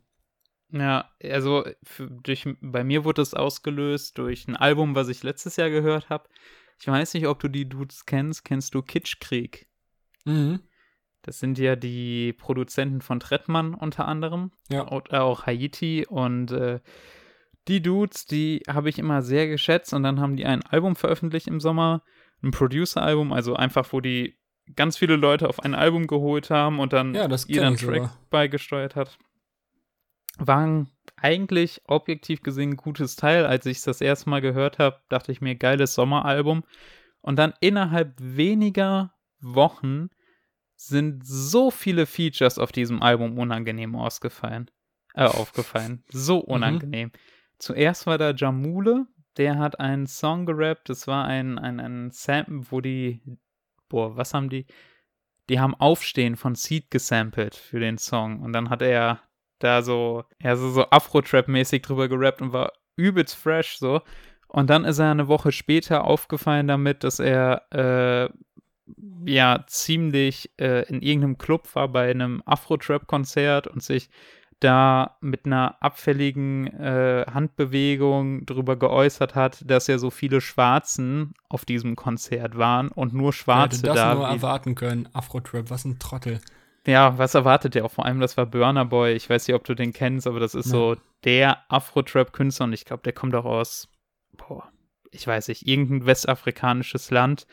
Ja, also für, durch, bei mir wurde es ausgelöst durch ein Album, was ich letztes Jahr gehört habe. Ich weiß nicht, ob du die Dudes kennst. Kennst du Kitschkrieg? Mhm. Das sind ja die Produzenten von Trettmann unter anderem. Ja. Oder auch Haiti. Und äh, die Dudes, die habe ich immer sehr geschätzt. Und dann haben die ein Album veröffentlicht im Sommer. Ein Producer-Album, also einfach, wo die ganz viele Leute auf ein Album geholt haben und dann Ja, das jeder einen Track sogar. beigesteuert hat. War eigentlich objektiv gesehen ein gutes Teil. Als ich es das erste Mal gehört habe, dachte ich mir, geiles Sommeralbum. Und dann innerhalb weniger Wochen sind so viele Features auf diesem Album unangenehm ausgefallen. Äh, aufgefallen. So unangenehm. Zuerst war da Jamule, der hat einen Song gerappt. Das war ein, ein, ein Sample, wo die. Boah, was haben die? Die haben Aufstehen von Seed gesampelt für den Song. Und dann hat er da so, ja, so, so Afro-Trap-mäßig drüber gerappt und war übelst fresh so. Und dann ist er eine Woche später aufgefallen damit, dass er äh, ja ziemlich äh, in irgendeinem Club war bei einem Afro-Trap-Konzert und sich da mit einer abfälligen äh, Handbewegung darüber geäußert hat, dass ja so viele Schwarzen auf diesem Konzert waren und nur Schwarze hätte das da. nur wie- erwarten können. Afro-Trap, was ein Trottel. Ja, was erwartet ihr auch? Vor allem, das war Burner Boy. Ich weiß nicht, ob du den kennst, aber das ist so der Afro-Trap-Künstler und ich glaube, der kommt auch aus, boah, ich weiß nicht, irgendein westafrikanisches Land.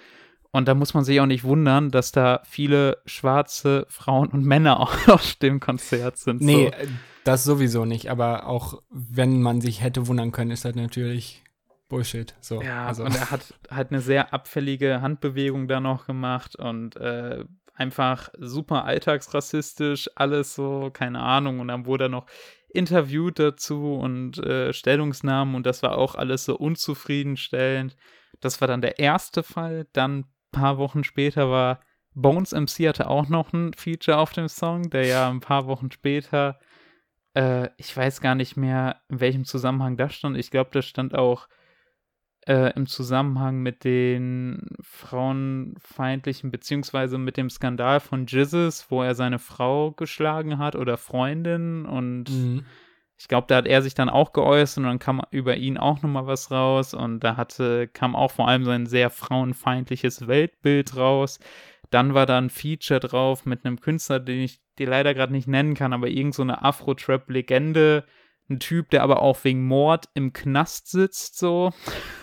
Und da muss man sich auch nicht wundern, dass da viele schwarze Frauen und Männer auch <laughs> auf dem Konzert sind. Nee, so. das sowieso nicht. Aber auch wenn man sich hätte wundern können, ist das natürlich Bullshit. So, Ja, also. und er hat halt eine sehr abfällige Handbewegung da noch gemacht und äh, einfach super alltagsrassistisch, alles so, keine Ahnung. Und dann wurde er noch interviewt dazu und äh, Stellungsnahmen und das war auch alles so unzufriedenstellend. Das war dann der erste Fall. Dann ein paar Wochen später war Bones MC hatte auch noch ein Feature auf dem Song, der ja ein paar Wochen später, äh, ich weiß gar nicht mehr, in welchem Zusammenhang das stand. Ich glaube, das stand auch äh, im Zusammenhang mit den frauenfeindlichen, beziehungsweise mit dem Skandal von Jizzes, wo er seine Frau geschlagen hat oder Freundin und Mhm. ich glaube, da hat er sich dann auch geäußert und dann kam über ihn auch nochmal was raus und da hatte, kam auch vor allem so ein sehr frauenfeindliches Weltbild raus. Dann war da ein Feature drauf mit einem Künstler, den ich dir leider gerade nicht nennen kann, aber irgend so eine Afro-Trap-Legende. Ein Typ, der aber auch wegen Mord im Knast sitzt, so.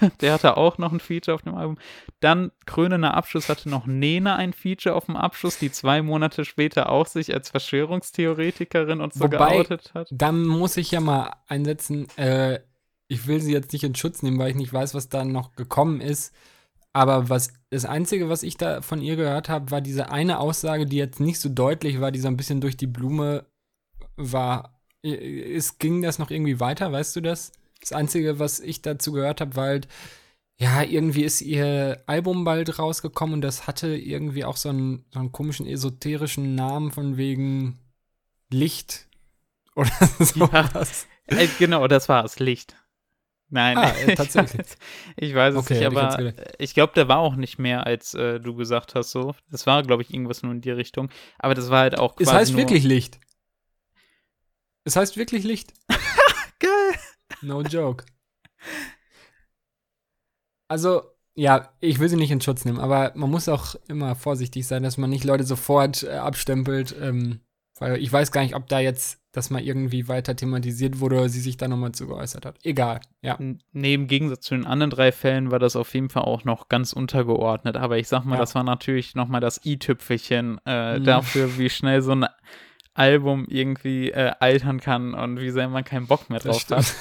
<laughs> der hatte auch noch ein Feature auf dem Album. Dann, krönender Abschluss, hatte noch Nena ein Feature auf dem Abschluss, die zwei Monate später auch sich als Verschwörungstheoretikerin und so Wobei- geoutet hat. Da muss ich ja mal einsetzen, äh, ich will sie jetzt nicht in Schutz nehmen, weil ich nicht weiß, was da noch gekommen ist. Aber was das Einzige, was ich da von ihr gehört habe, war diese eine Aussage, die jetzt nicht so deutlich war, die so ein bisschen durch die Blume war. Es ging das noch irgendwie weiter, weißt du das? Das Einzige, was ich dazu gehört habe, war halt, ja, irgendwie ist ihr Album bald rausgekommen und das hatte irgendwie auch so einen, so einen komischen esoterischen Namen von wegen Licht <laughs> oder sowas. Äh, genau, das war es, Licht. Nein, Ah, äh, tatsächlich. <laughs> ich weiß es Okay, nicht, ich aber gedacht. ich glaube, der war auch nicht mehr, als äh, du gesagt hast, so. Das war, glaube ich, irgendwas nur in die Richtung. Aber das war halt auch quasi Es heißt nur, wirklich Licht. Es heißt wirklich Licht. <laughs> Geil. No joke. Also, ja, ich will sie nicht in Schutz nehmen, aber man muss auch immer vorsichtig sein, dass man nicht Leute sofort äh, abstempelt, ähm, weil ich weiß gar nicht, ob da jetzt das mal irgendwie weiter thematisiert wurde oder sie sich da nochmal zu geäußert hat. Egal, ja. Nee, im Gegensatz zu den anderen drei Fällen war das auf jeden Fall auch noch ganz untergeordnet. Aber ich sag mal, Ja. das war natürlich noch mal das i-Tüpfelchen äh, Mhm. dafür, wie schnell so ein Album irgendwie äh, altern kann und wie sehr man keinen Bock mehr drauf hat.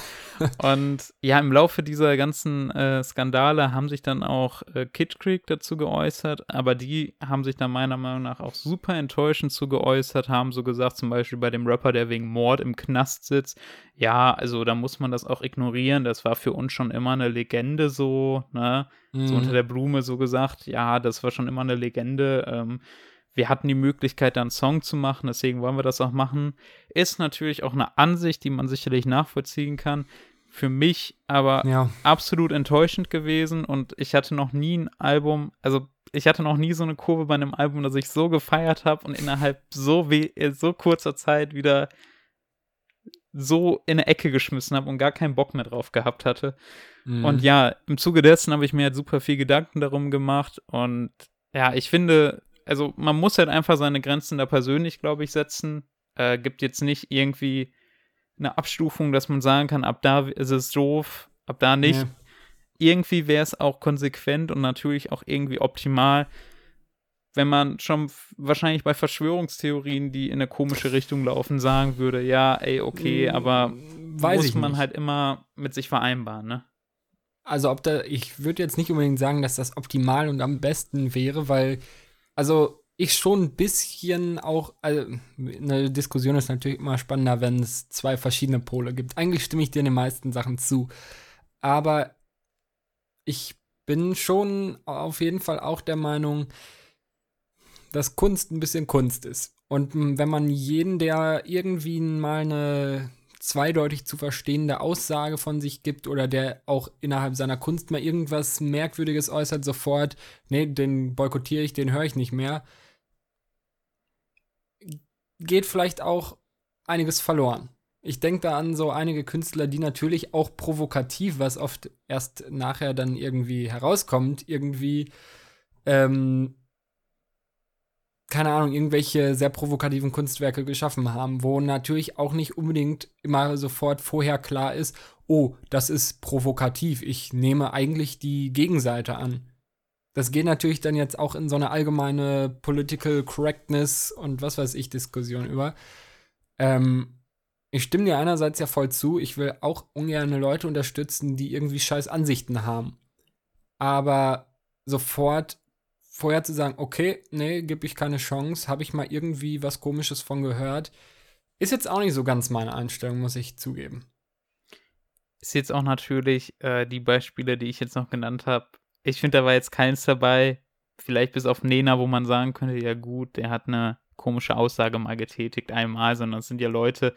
Und ja, im Laufe dieser ganzen äh, Skandale haben sich dann auch äh, Kid Creek dazu geäußert, aber die haben sich dann meiner Meinung nach auch super enttäuschend zu geäußert, haben so gesagt, zum Beispiel bei dem Rapper, der wegen Mord im Knast sitzt, ja, also da muss man das auch ignorieren, das war für uns schon immer eine Legende so, ne, so unter Mhm. der Blume so gesagt, ja, das war schon immer eine Legende, ähm, wir hatten die Möglichkeit, da einen Song zu machen, deswegen wollen wir das auch machen. Ist natürlich auch eine Ansicht, die man sicherlich nachvollziehen kann. Für mich aber Ja, absolut enttäuschend gewesen und ich hatte noch nie ein Album, also ich hatte noch nie so eine Kurve bei einem Album, das ich so gefeiert habe und innerhalb so, äh, so kurzer Zeit wieder so in eine Ecke geschmissen habe und gar keinen Bock mehr drauf gehabt hatte. Mhm. Und ja, im Zuge dessen habe ich mir halt super viel Gedanken darum gemacht. Und ja, ich finde, also man muss halt einfach seine Grenzen da persönlich, glaube ich, setzen. Äh, gibt jetzt nicht irgendwie eine Abstufung, dass man sagen kann, ab da ist es doof, ab da nicht. Nee. Irgendwie wäre es auch konsequent und natürlich auch irgendwie optimal, wenn man schon wahrscheinlich bei Verschwörungstheorien, die in eine komische Richtung laufen, sagen würde, ja, ey, okay, aber Mm, Weiß muss man nicht. halt immer mit sich vereinbaren, ne? Also ob da, ich würde jetzt nicht unbedingt sagen, dass das optimal und am besten wäre, weil, also ich schon ein bisschen auch, also eine Diskussion ist natürlich immer spannender, wenn es zwei verschiedene Pole gibt. Eigentlich stimme ich dir in den meisten Sachen zu. Aber ich bin schon auf jeden Fall auch der Meinung, dass Kunst ein bisschen Kunst ist. Und wenn man jeden, der irgendwie mal eine zweideutig zu verstehende Aussage von sich gibt oder der auch innerhalb seiner Kunst mal irgendwas Merkwürdiges äußert, sofort, nee, den boykottiere ich, den höre ich nicht mehr, geht vielleicht auch einiges verloren. Ich denke da an so einige Künstler, die natürlich auch provokativ, was oft erst nachher dann irgendwie herauskommt, irgendwie, ähm, keine Ahnung, irgendwelche sehr provokativen Kunstwerke geschaffen haben, wo natürlich auch nicht unbedingt immer sofort vorher klar ist, oh, das ist provokativ, ich nehme eigentlich die Gegenseite an. Das geht natürlich dann jetzt auch in so eine allgemeine Political Correctness und was weiß ich Diskussion über. Ähm, ich stimme dir einerseits ja voll zu, ich will auch ungern Leute unterstützen, die irgendwie scheiß Ansichten haben. Aber sofort vorher zu sagen, okay, nee, gebe ich keine Chance, habe ich mal irgendwie was komisches von gehört, ist jetzt auch nicht so ganz meine Einstellung, muss ich zugeben. Ist jetzt auch natürlich äh, die Beispiele, die ich jetzt noch genannt habe. Ich finde, da war jetzt keins dabei, vielleicht bis auf Nena, wo man sagen könnte, ja gut, der hat eine komische Aussage mal getätigt einmal, sondern es sind ja Leute,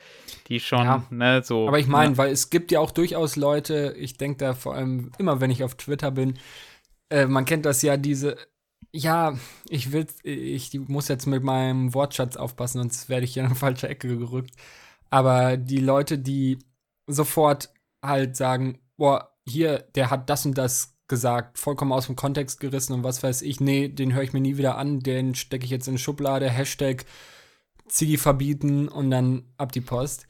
die schon, Ja. ne, so. Aber ich meine, ne, weil es gibt ja auch durchaus Leute, ich denke da vor allem immer, wenn ich auf Twitter bin, äh, man kennt das ja, diese, ja, ich will, ich muss jetzt mit meinem Wortschatz aufpassen, sonst werde ich hier in eine falsche Ecke gerückt. Aber die Leute, die sofort halt sagen, boah, hier, der hat das und das gesagt, vollkommen aus dem Kontext gerissen und was weiß ich, nee, den höre ich mir nie wieder an, den stecke ich jetzt in Schublade, Hashtag Ziggy verbieten und dann ab die Post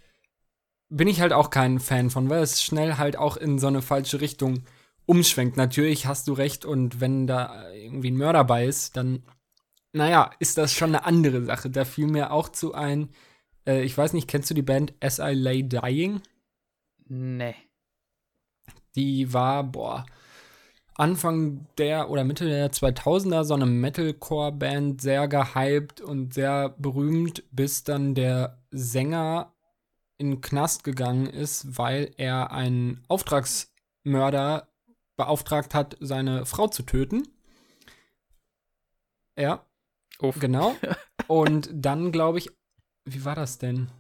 bin ich halt auch kein Fan von, weil es schnell halt auch in so eine falsche Richtung umschwenkt. Natürlich hast du recht und wenn da irgendwie ein Mörder bei ist, dann, naja, ist das schon eine andere Sache. Da fiel mir auch zu ein, äh, ich weiß nicht, kennst du die Band As I Lay Dying? nee. Die war, boah, Anfang der oder Mitte der 2000er so eine Metalcore-Band, sehr gehypt und sehr berühmt, bis dann der Sänger in den Knast gegangen ist, weil er einen Auftragsmörder beauftragt hat, seine Frau zu töten. Ja, Uff. genau. <laughs> Und dann glaube ich, wie war das denn?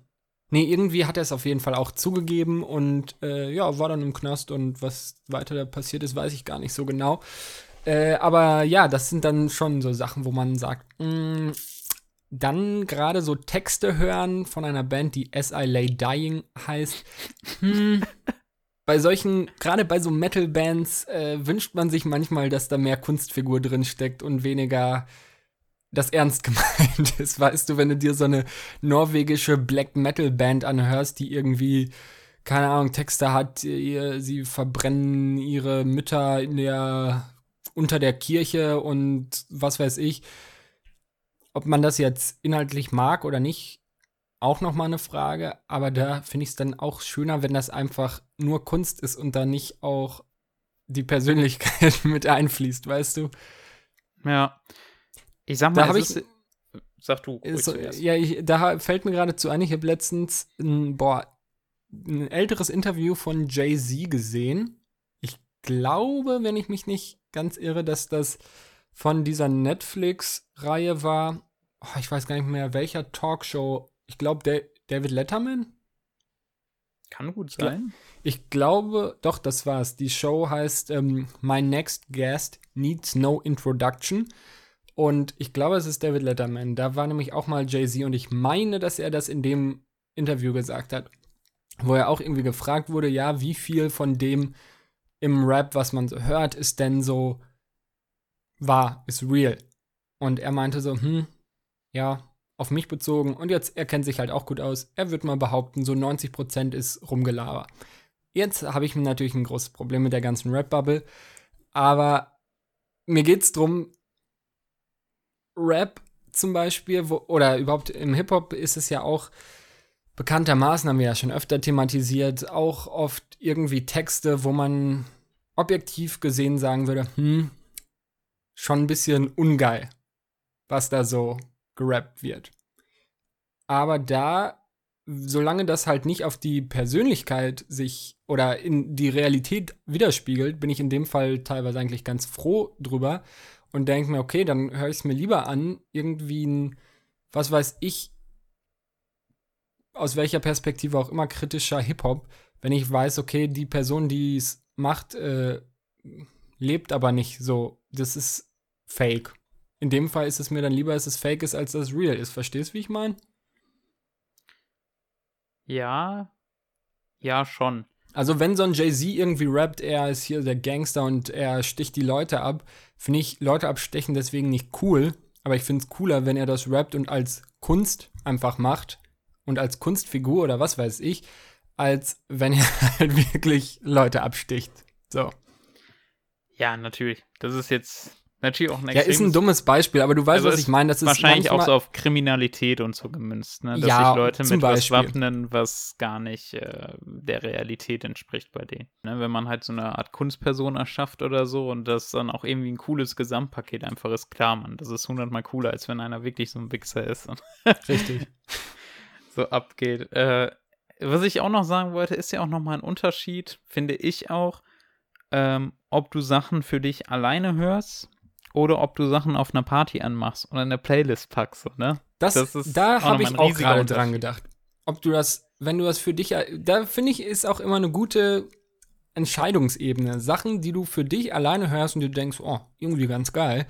Nee, irgendwie hat er es auf jeden Fall auch zugegeben und äh, ja, war dann im Knast und was weiter da passiert ist, weiß ich gar nicht so genau. Äh, aber ja, das sind dann schon so Sachen, wo man sagt, mh, dann gerade so Texte hören von einer Band, die As I Lay Dying heißt. Hm, <laughs> bei solchen, gerade bei so Metal-Bands, äh, wünscht man sich manchmal, dass da mehr Kunstfigur drin steckt und weniger das ernst <laughs> gemeint ist. Weißt du, wenn du dir so eine norwegische Black Metal Band anhörst, die irgendwie, keine Ahnung, Texte hat, ihr, sie verbrennen ihre Mütter in der, unter der Kirche und was weiß ich. Ob man das jetzt inhaltlich mag oder nicht, auch noch mal eine Frage. Aber da finde ich es dann auch schöner, wenn das einfach nur Kunst ist und da nicht auch die Persönlichkeit <laughs> mit einfließt, weißt du? Ja. Ich sag Da mal, hab es ich- ist, sag du. Ist ja, ich, da fällt mir geradezu ein, ich habe letztens ein, boah, ein älteres Interview von Jay-Z gesehen. Ich glaube, wenn ich mich nicht ganz irre, dass das von dieser Netflix-Reihe war. Oh, ich weiß gar nicht mehr, welcher Talkshow. Ich glaube, Da- David Letterman? Kann gut sein. Ich glaube, doch, das war's. Die Show heißt ähm, My Next Guest Needs No Introduction. Und ich glaube, es ist David Letterman. Da war nämlich auch mal Jay-Z und ich meine, dass er das in dem Interview gesagt hat, wo er auch irgendwie gefragt wurde, ja, wie viel von dem im Rap, was man so hört, ist denn so wahr, ist real. Und er meinte so, hm, ja, auf mich bezogen. Und jetzt, er kennt sich halt auch gut aus. Er wird mal behaupten, so 90% ist Rumgelaber. Jetzt habe ich natürlich ein großes Problem mit der ganzen Rap-Bubble. Aber mir geht es darum, Rap zum Beispiel, wo, oder überhaupt im Hip-Hop ist es ja auch bekanntermaßen, haben wir ja schon öfter thematisiert, auch oft irgendwie Texte, wo man objektiv gesehen sagen würde, hm, schon ein bisschen ungeil, was da so gerappt wird. Aber da, solange das halt nicht auf die Persönlichkeit sich oder in die Realität widerspiegelt, bin ich in dem Fall teilweise eigentlich ganz froh drüber, und denke mir, okay, dann höre ich es mir lieber an, irgendwie ein, was weiß ich, aus welcher Perspektive auch immer kritischer Hip-Hop, wenn ich weiß, okay, die Person, die es macht, äh, lebt aber nicht so. Das ist fake. In dem Fall ist es mir dann lieber, dass es fake ist, als dass es real ist. Verstehst du, wie ich meine? Ja. Ja, schon. Also, wenn so ein Jay-Z irgendwie rappt, er ist hier der Gangster und er sticht die Leute ab, finde ich Leute abstechen deswegen nicht cool. Aber ich finde es cooler, wenn er das rappt und als Kunst einfach macht und als Kunstfigur oder was weiß ich, als wenn er <laughs> halt wirklich Leute absticht. So. Ja, natürlich. Das ist jetzt Natürlich auch ein Ja, ist ein dummes Beispiel, aber du weißt, also was ich meine. Das ist wahrscheinlich auch so auf Kriminalität und so gemünzt, ne? Dass ja, sich Leute mit Beispiel. was wappnen, was gar nicht äh, der Realität entspricht bei denen. Ne? Wenn man halt so eine Art Kunstperson erschafft oder so und das dann auch irgendwie ein cooles Gesamtpaket einfach ist, klar, man, das ist hundertmal cooler, als wenn einer wirklich so ein Wichser ist. <laughs> Richtig. so abgeht. Äh, was ich auch noch sagen wollte, ist ja auch nochmal ein Unterschied, finde ich auch, ähm, ob du Sachen für dich alleine hörst oder ob du Sachen auf einer Party anmachst oder in eine Playlist packst, ne? Das, das ist da habe ich auch gerade dran gedacht. Ob du das, wenn du das für dich, da finde ich, ist auch immer eine gute Entscheidungsebene. Sachen, die du für dich alleine hörst und du denkst, oh, irgendwie ganz geil,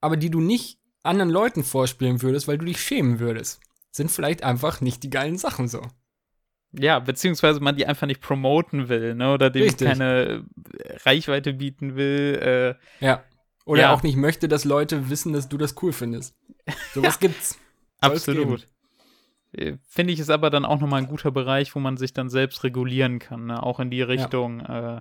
aber die du nicht anderen Leuten vorspielen würdest, weil du dich schämen würdest, sind vielleicht einfach nicht die geilen Sachen so. Ja, beziehungsweise man die einfach nicht promoten will, ne? Oder dem Richtig. keine Reichweite bieten will. Äh, ja. Oder ja. auch nicht möchte, dass Leute wissen, dass du das cool findest. Sowas <laughs> ja. gibt's. Absolut. Äh, finde ich es aber dann auch nochmal ein guter Bereich, wo man sich dann selbst regulieren kann, ne? auch in die Richtung. Ja. Äh,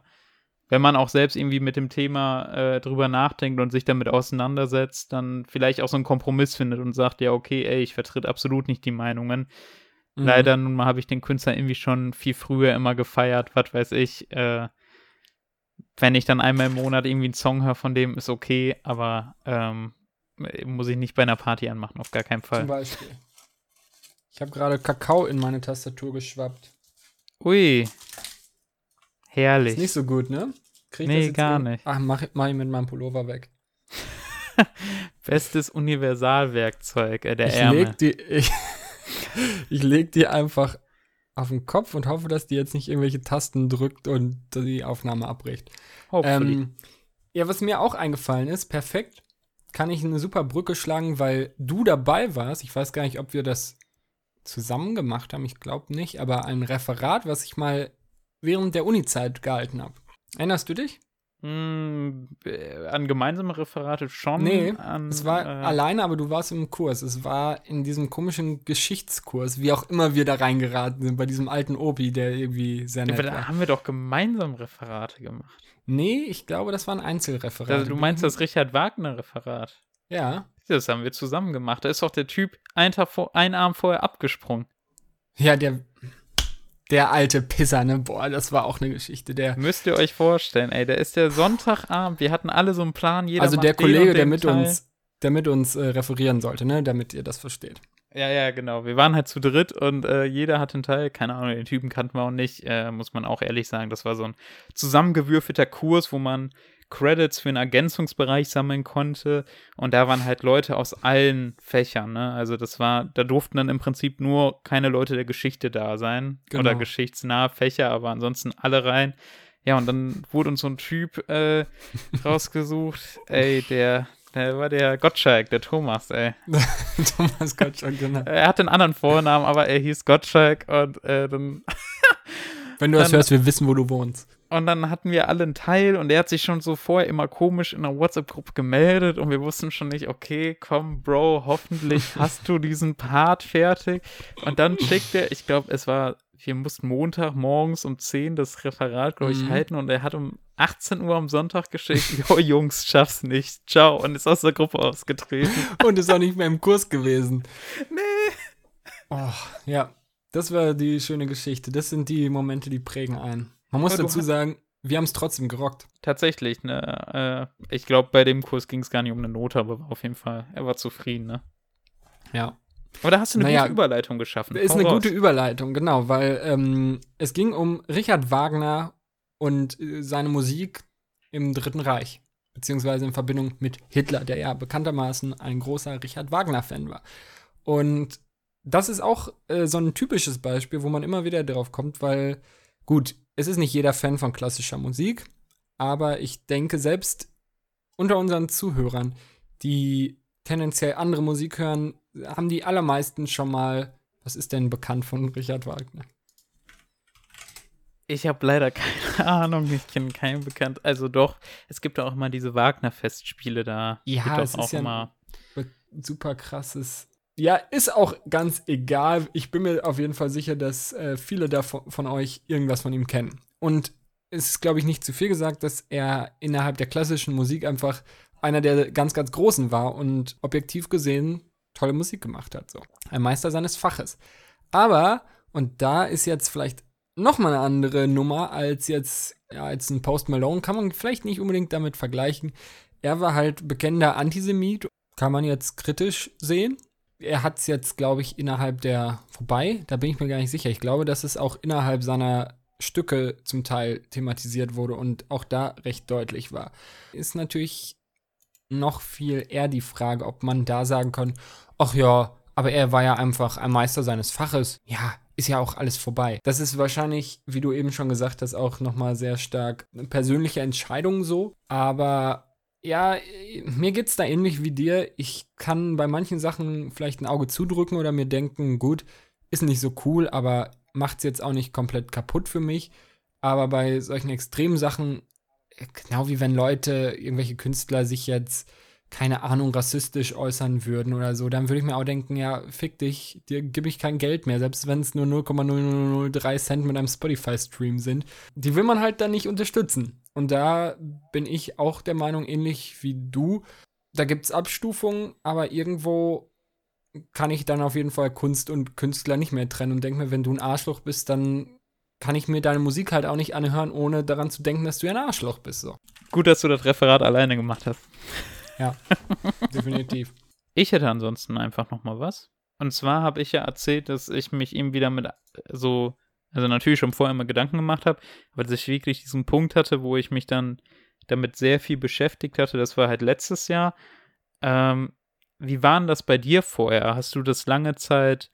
wenn man auch selbst irgendwie mit dem Thema äh, drüber nachdenkt und sich damit auseinandersetzt, dann vielleicht auch so einen Kompromiss findet und sagt, ja, okay, ey, ich vertritt absolut nicht die Meinungen. Mhm. Leider nun mal habe ich den Künstler irgendwie schon viel früher immer gefeiert, was weiß ich. Äh, wenn ich dann einmal im Monat irgendwie einen Song höre von dem, ist okay, aber ähm, muss ich nicht bei einer Party anmachen, auf gar keinen Fall. Zum Beispiel. Ich habe gerade Kakao in meine Tastatur geschwappt. Ui. Herrlich. Ist nicht so gut, ne? Krieg nee, gar nicht. Ach, mach, mach ich mit meinem Pullover weg. <laughs> Bestes Universalwerkzeug, äh, der ich Ärmel. Leg die, ich, <laughs> ich leg die einfach auf den Kopf und hoffe, dass die jetzt nicht irgendwelche Tasten drückt und die Aufnahme abbricht. Ähm, ja, was mir auch eingefallen ist, perfekt, kann ich eine super Brücke schlagen, weil du dabei warst. Ich weiß gar nicht, ob wir das zusammen gemacht haben, ich glaube nicht, aber ein Referat, was ich mal während der Uni-Zeit gehalten habe. Erinnerst du dich? Mm, äh, an gemeinsame Referate schon. Nee, an, es war äh, alleine, aber du warst im Kurs. Es war in diesem komischen Geschichtskurs, wie auch immer wir da reingeraten sind, bei diesem alten Opi, der irgendwie sehr nett ja, aber da haben wir doch gemeinsam Referate gemacht. Nee, ich glaube, das war ein Einzelreferat. Also, du meinst das Richard Wagner-Referat? Ja. Das haben wir zusammen gemacht. Da ist doch der Typ ein, Tag vor, ein Arm vorher abgesprungen. Ja, der der alte Pisser, ne? Boah, das war auch eine Geschichte. Der Müsst ihr euch vorstellen, ey, der ist der Sonntagabend. Wir hatten alle so einen Plan. Jeder also der Kollege, der mit Teil. uns, der mit uns äh, referieren sollte, ne? Damit ihr das versteht. Ja, ja, genau. Wir waren halt zu dritt und äh, jeder hat einen Teil. Keine Ahnung, den Typen kannten wir auch nicht. Äh, muss man auch ehrlich sagen. Das war so ein zusammengewürfelter Kurs, wo man Credits für einen Ergänzungsbereich sammeln konnte. Und da waren halt Leute aus allen Fächern. Ne? Also das war, da durften dann im Prinzip nur keine Leute der Geschichte da sein. Genau. Oder geschichtsnahe Fächer, aber ansonsten alle rein. Ja, und dann wurde uns so ein Typ äh, <laughs> rausgesucht, ey, der, Der war der Gottschalk, der Thomas, ey. <laughs> Thomas Gottschalk, genau. Er hatte einen anderen Vornamen, aber er hieß Gottschalk und äh, dann. <laughs> Wenn du das hörst, wir wissen, wo du wohnst. Und dann hatten wir alle einen Teil und er hat sich schon so vorher immer komisch in einer WhatsApp-Gruppe gemeldet und wir wussten schon nicht, okay, komm, Bro, hoffentlich <laughs> hast du diesen Part fertig. Und dann schickt er, ich glaube, es war, wir mussten Montag morgens um 10 das Referat, glaube ich, Mhm. halten und er hat um 18 Uhr am Sonntag geschickt, <laughs> jo, Jungs, schaff's nicht, ciao, und ist aus der Gruppe ausgetreten. <laughs> Und ist auch nicht mehr im Kurs gewesen. Nee. Oh, ja, das war die schöne Geschichte. Das sind die Momente, die prägen ein. Man muss dazu sagen, wir haben es trotzdem gerockt. Tatsächlich, ne, äh, ich glaube, bei dem Kurs ging es gar nicht um eine Note, aber auf jeden Fall, er war zufrieden, ne. Ja. Aber da hast du eine Naja, gute Überleitung geschaffen. Ist Hau eine raus. gute Überleitung, genau, weil ähm, es ging um Richard Wagner und äh, seine Musik im Dritten Reich, beziehungsweise in Verbindung mit Hitler, der ja bekanntermaßen ein großer Richard Wagner-Fan war. Und das ist auch äh, so ein typisches Beispiel, wo man immer wieder drauf kommt, weil, gut, es ist nicht jeder Fan von klassischer Musik, aber ich denke, selbst unter unseren Zuhörern, die tendenziell andere Musik hören, haben die allermeisten schon mal, was ist denn bekannt von Richard Wagner? Ich habe leider keine <laughs> Ahnung, ich kenne keinen bekannt. Also doch, es gibt auch immer diese Wagner-Festspiele da. Ja, es auch ist ja- immer. Super krasses. Ja, ist auch ganz egal. Ich bin mir auf jeden Fall sicher, dass äh, viele davon von euch irgendwas von ihm kennen. Und es ist, glaube ich, nicht zu viel gesagt, dass er innerhalb der klassischen Musik einfach einer der ganz, ganz Großen war und objektiv gesehen tolle Musik gemacht hat. So. Ein Meister seines Faches. Aber, und da ist jetzt vielleicht noch mal eine andere Nummer als jetzt, ja, als ein Post Malone, kann man vielleicht nicht unbedingt damit vergleichen. Er war halt bekennender Antisemit, kann man jetzt kritisch sehen. Er hat es jetzt, glaube ich, innerhalb der, wobei, da bin ich mir gar nicht sicher. Ich glaube, dass es auch innerhalb seiner Stücke zum Teil thematisiert wurde und auch da recht deutlich war. Ist natürlich noch viel eher die Frage, ob man da sagen kann, ach ja, aber er war ja einfach ein Meister seines Faches. Ja, ist ja auch alles vorbei. Das ist wahrscheinlich, wie du eben schon gesagt hast, auch nochmal sehr stark eine persönliche Entscheidung so. Aber ja, mir geht's da ähnlich wie dir. Ich kann bei manchen Sachen vielleicht ein Auge zudrücken oder mir denken, gut, ist nicht so cool, aber macht's jetzt auch nicht komplett kaputt für mich. Aber bei solchen extremen Sachen, genau wie wenn Leute, irgendwelche Künstler sich jetzt, keine Ahnung, rassistisch äußern würden oder so, dann würde ich mir auch denken, ja, fick dich, dir gebe ich kein Geld mehr, selbst wenn es nur 0,0003 Cent mit einem Spotify-Stream sind. Die will man halt dann nicht unterstützen. Und da bin ich auch der Meinung, ähnlich wie du, da gibt's Abstufungen, aber irgendwo kann ich dann auf jeden Fall Kunst und Künstler nicht mehr trennen und denke mir, wenn du ein Arschloch bist, dann kann ich mir deine Musik halt auch nicht anhören, ohne daran zu denken, dass du ein Arschloch bist. So. Gut, dass du das Referat alleine gemacht hast. Ja, <laughs> definitiv. Ich hätte ansonsten einfach noch mal was. Und zwar habe ich ja erzählt, dass ich mich eben wieder mit äh, so, also natürlich schon vorher immer Gedanken gemacht habe, aber dass ich wirklich diesen Punkt hatte, wo ich mich dann damit sehr viel beschäftigt hatte. Das war halt letztes Jahr. Ähm, wie war denn das bei dir vorher? Hast du das lange Zeit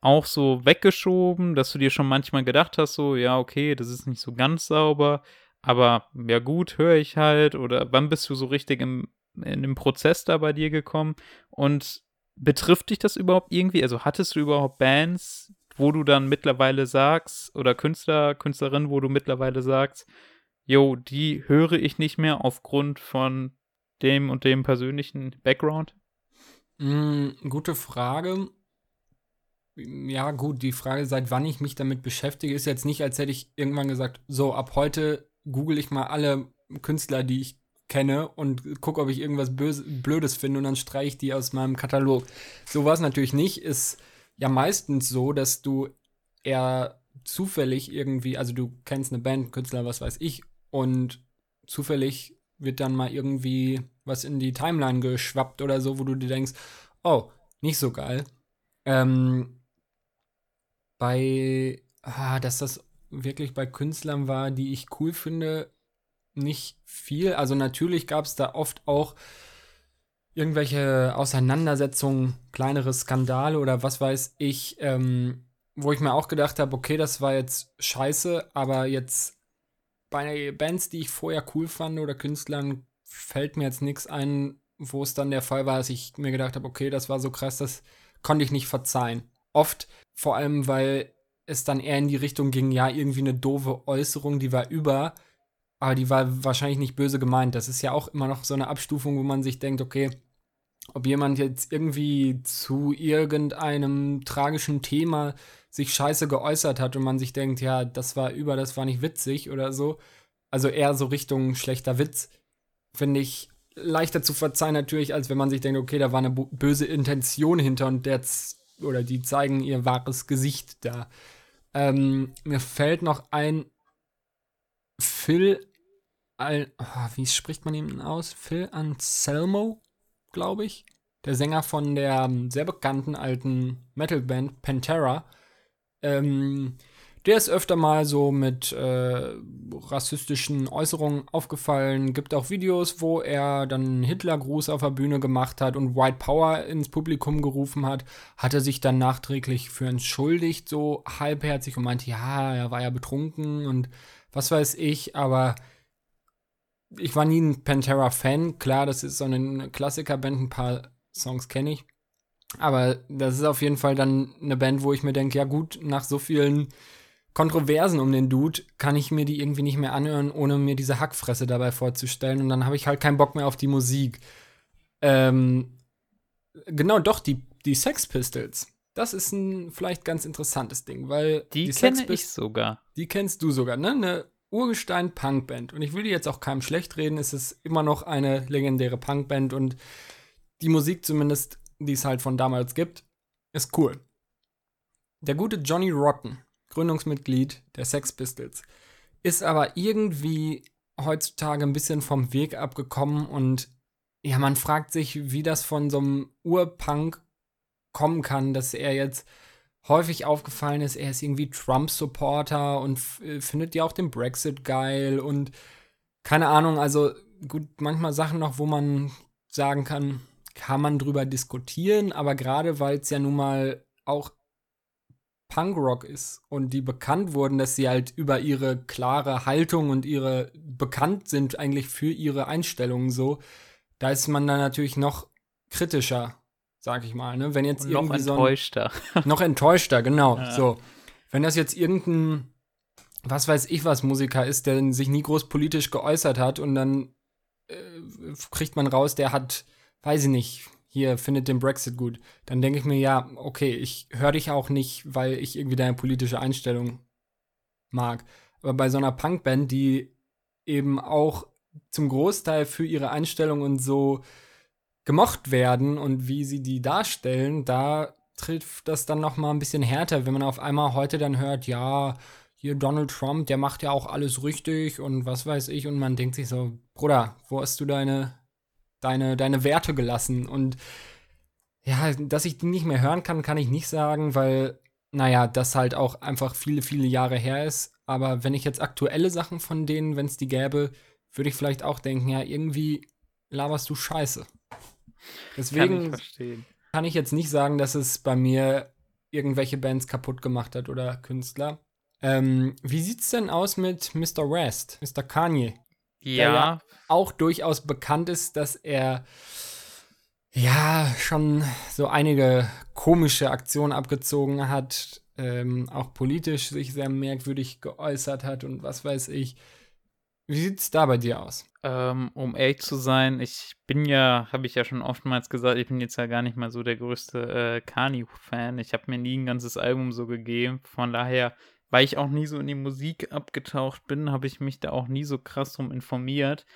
auch so weggeschoben, dass du dir schon manchmal gedacht hast, so, ja, okay, das ist nicht so ganz sauber, aber ja gut, höre ich halt. Oder wann bist du so richtig im, in dem Prozess da bei dir gekommen? Und betrifft dich das überhaupt irgendwie? Also hattest du überhaupt Bands, wo du dann mittlerweile sagst, oder Künstler, Künstlerinnen, wo du mittlerweile sagst, yo, die höre ich nicht mehr aufgrund von dem und dem persönlichen Background? Mm, gute Frage. Ja, gut, die Frage, seit wann ich mich damit beschäftige, ist jetzt nicht, als hätte ich irgendwann gesagt, so, ab heute google ich mal alle Künstler, die ich kenne und gucke, ob ich irgendwas Böse, Blödes finde und dann streiche ich die aus meinem Katalog. So war es natürlich nicht. Ist ja meistens so, dass du eher zufällig irgendwie, also du kennst eine Band, Künstler, was weiß ich, und zufällig wird dann mal irgendwie was in die Timeline geschwappt oder so, wo du dir denkst, oh, nicht so geil. Ähm, bei, ah, dass das wirklich bei Künstlern war, die ich cool finde, nicht viel. Also natürlich gab es da oft auch irgendwelche Auseinandersetzungen, kleinere Skandale oder was weiß ich, ähm, wo ich mir auch gedacht habe, okay, das war jetzt scheiße, aber jetzt bei Bands, die ich vorher cool fand oder Künstlern, fällt mir jetzt nichts ein, wo es dann der Fall war, dass ich mir gedacht habe, okay, das war so krass, das konnte ich nicht verzeihen. Oft, vor allem, weil es dann eher in die Richtung ging, ja, irgendwie eine doofe Äußerung, die war über, aber die war wahrscheinlich nicht böse gemeint. Das ist ja auch immer noch so eine Abstufung, wo man sich denkt, okay, ob jemand jetzt irgendwie zu irgendeinem tragischen Thema sich scheiße geäußert hat und man sich denkt, ja, das war über, das war nicht witzig oder so. Also eher so Richtung schlechter Witz, finde ich leichter zu verzeihen natürlich, als wenn man sich denkt, okay, da war eine böse Intention hinter und der oder die zeigen ihr wahres Gesicht da. Ähm, mir fällt noch ein Phil, Al oh, wie spricht man ihn aus? Phil Anselmo, glaube ich. Der Sänger von der ähm, sehr bekannten alten Metalband Pantera. Ähm, der ist öfter mal so mit äh, rassistischen Äußerungen aufgefallen. Gibt auch Videos, wo er dann einen Hitlergruß auf der Bühne gemacht hat und White Power ins Publikum gerufen hat. Hat er sich dann nachträglich für entschuldigt, so halbherzig und meinte, ja, er war ja betrunken und was weiß ich, aber ich war nie ein Pantera-Fan. Klar, das ist so eine Klassikerband, ein paar Songs kenne ich. Aber das ist auf jeden Fall dann eine Band, wo ich mir denke, ja gut, nach so vielen Kontroversen um den Dude kann ich mir die irgendwie nicht mehr anhören, ohne mir diese Hackfresse dabei vorzustellen. Und dann habe ich halt keinen Bock mehr auf die Musik. Ähm, genau, doch, die, die Sex Pistols. Das ist ein vielleicht ganz interessantes Ding, weil die, die kenne ich sogar. Die kennst du sogar, ne? Eine Urgestein-Punkband. Und ich will jetzt auch keinem schlecht reden, es ist immer noch eine legendäre Punkband und die Musik zumindest, die es halt von damals gibt, ist cool. Der gute Johnny Rotten Gründungsmitglied der Sex Pistols, ist aber irgendwie heutzutage ein bisschen vom Weg abgekommen und ja, man fragt sich, wie das von so einem Urpunk kommen kann, dass er jetzt häufig aufgefallen ist, er ist irgendwie Trump-Supporter und äh, findet ja auch den Brexit geil und keine Ahnung, also gut, manchmal Sachen noch, wo man sagen kann, kann man drüber diskutieren, aber gerade weil es ja nun mal auch Punkrock ist und die bekannt wurden, dass sie halt über ihre klare Haltung und ihre bekannt sind eigentlich für ihre Einstellungen so, da ist man dann natürlich noch kritischer, sag ich mal, ne? Wenn jetzt noch enttäuschter. So ein, <laughs> noch enttäuschter, genau. Ja. So, wenn das jetzt irgendein was weiß ich was Musiker ist, der sich nie groß politisch geäußert hat und dann äh, kriegt man raus, der hat, weiß ich nicht, hier findet den Brexit gut, dann denke ich mir, ja, okay, ich höre dich auch nicht, weil ich irgendwie deine politische Einstellung mag. Aber bei so einer Punkband, die eben auch zum Großteil für ihre Einstellung und so gemocht werden und wie sie die darstellen, da trifft das dann noch mal ein bisschen härter, wenn man auf einmal heute dann hört, ja, hier Donald Trump, der macht ja auch alles richtig und was weiß ich und man denkt sich so, Bruder, wo hast du deine deine, deine Werte gelassen. Und ja, dass ich die nicht mehr hören kann, kann ich nicht sagen, weil, naja, das halt auch einfach viele, viele Jahre her ist. Aber wenn ich jetzt aktuelle Sachen von denen, wenn es die gäbe, würde ich vielleicht auch denken, ja, irgendwie laberst du Scheiße. Deswegen kann ich, kann ich jetzt nicht sagen, dass es bei mir irgendwelche Bands kaputt gemacht hat oder Künstler. Ähm, wie sieht's denn aus mit Mr. West, Mr. Kanye? Ja. ja auch durchaus bekannt ist, dass er ja schon so einige komische Aktionen abgezogen hat, ähm, auch politisch sich sehr merkwürdig geäußert hat und was weiß ich. Wie sieht es da bei dir aus? Ähm, um ehrlich zu sein, ich bin ja, habe ich ja schon oftmals gesagt, ich bin jetzt ja gar nicht mal so der größte äh, Kani-Fan. Ich habe mir nie ein ganzes Album so gegeben. Von daher weil ich auch nie so in die Musik abgetaucht bin, habe ich mich da auch nie so krass drum informiert.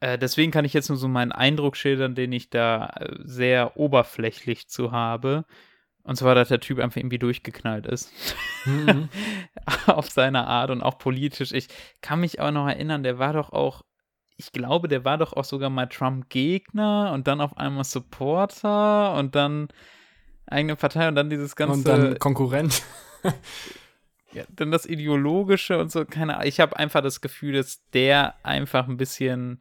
Äh, deswegen kann ich jetzt nur so meinen Eindruck schildern, den ich da äh, sehr oberflächlich zu habe. Und zwar, dass der Typ einfach irgendwie durchgeknallt ist. Mhm. <laughs> Auf seine Art und auch politisch. Ich kann mich auch noch erinnern, der war doch auch, ich glaube, der war doch auch sogar mal Trump-Gegner und dann auf einmal Supporter und dann eigene Partei und dann dieses ganze. Und dann Konkurrent. <laughs> ja, dann das Ideologische und so, keine Ahnung. Ich habe einfach das Gefühl, dass der einfach ein bisschen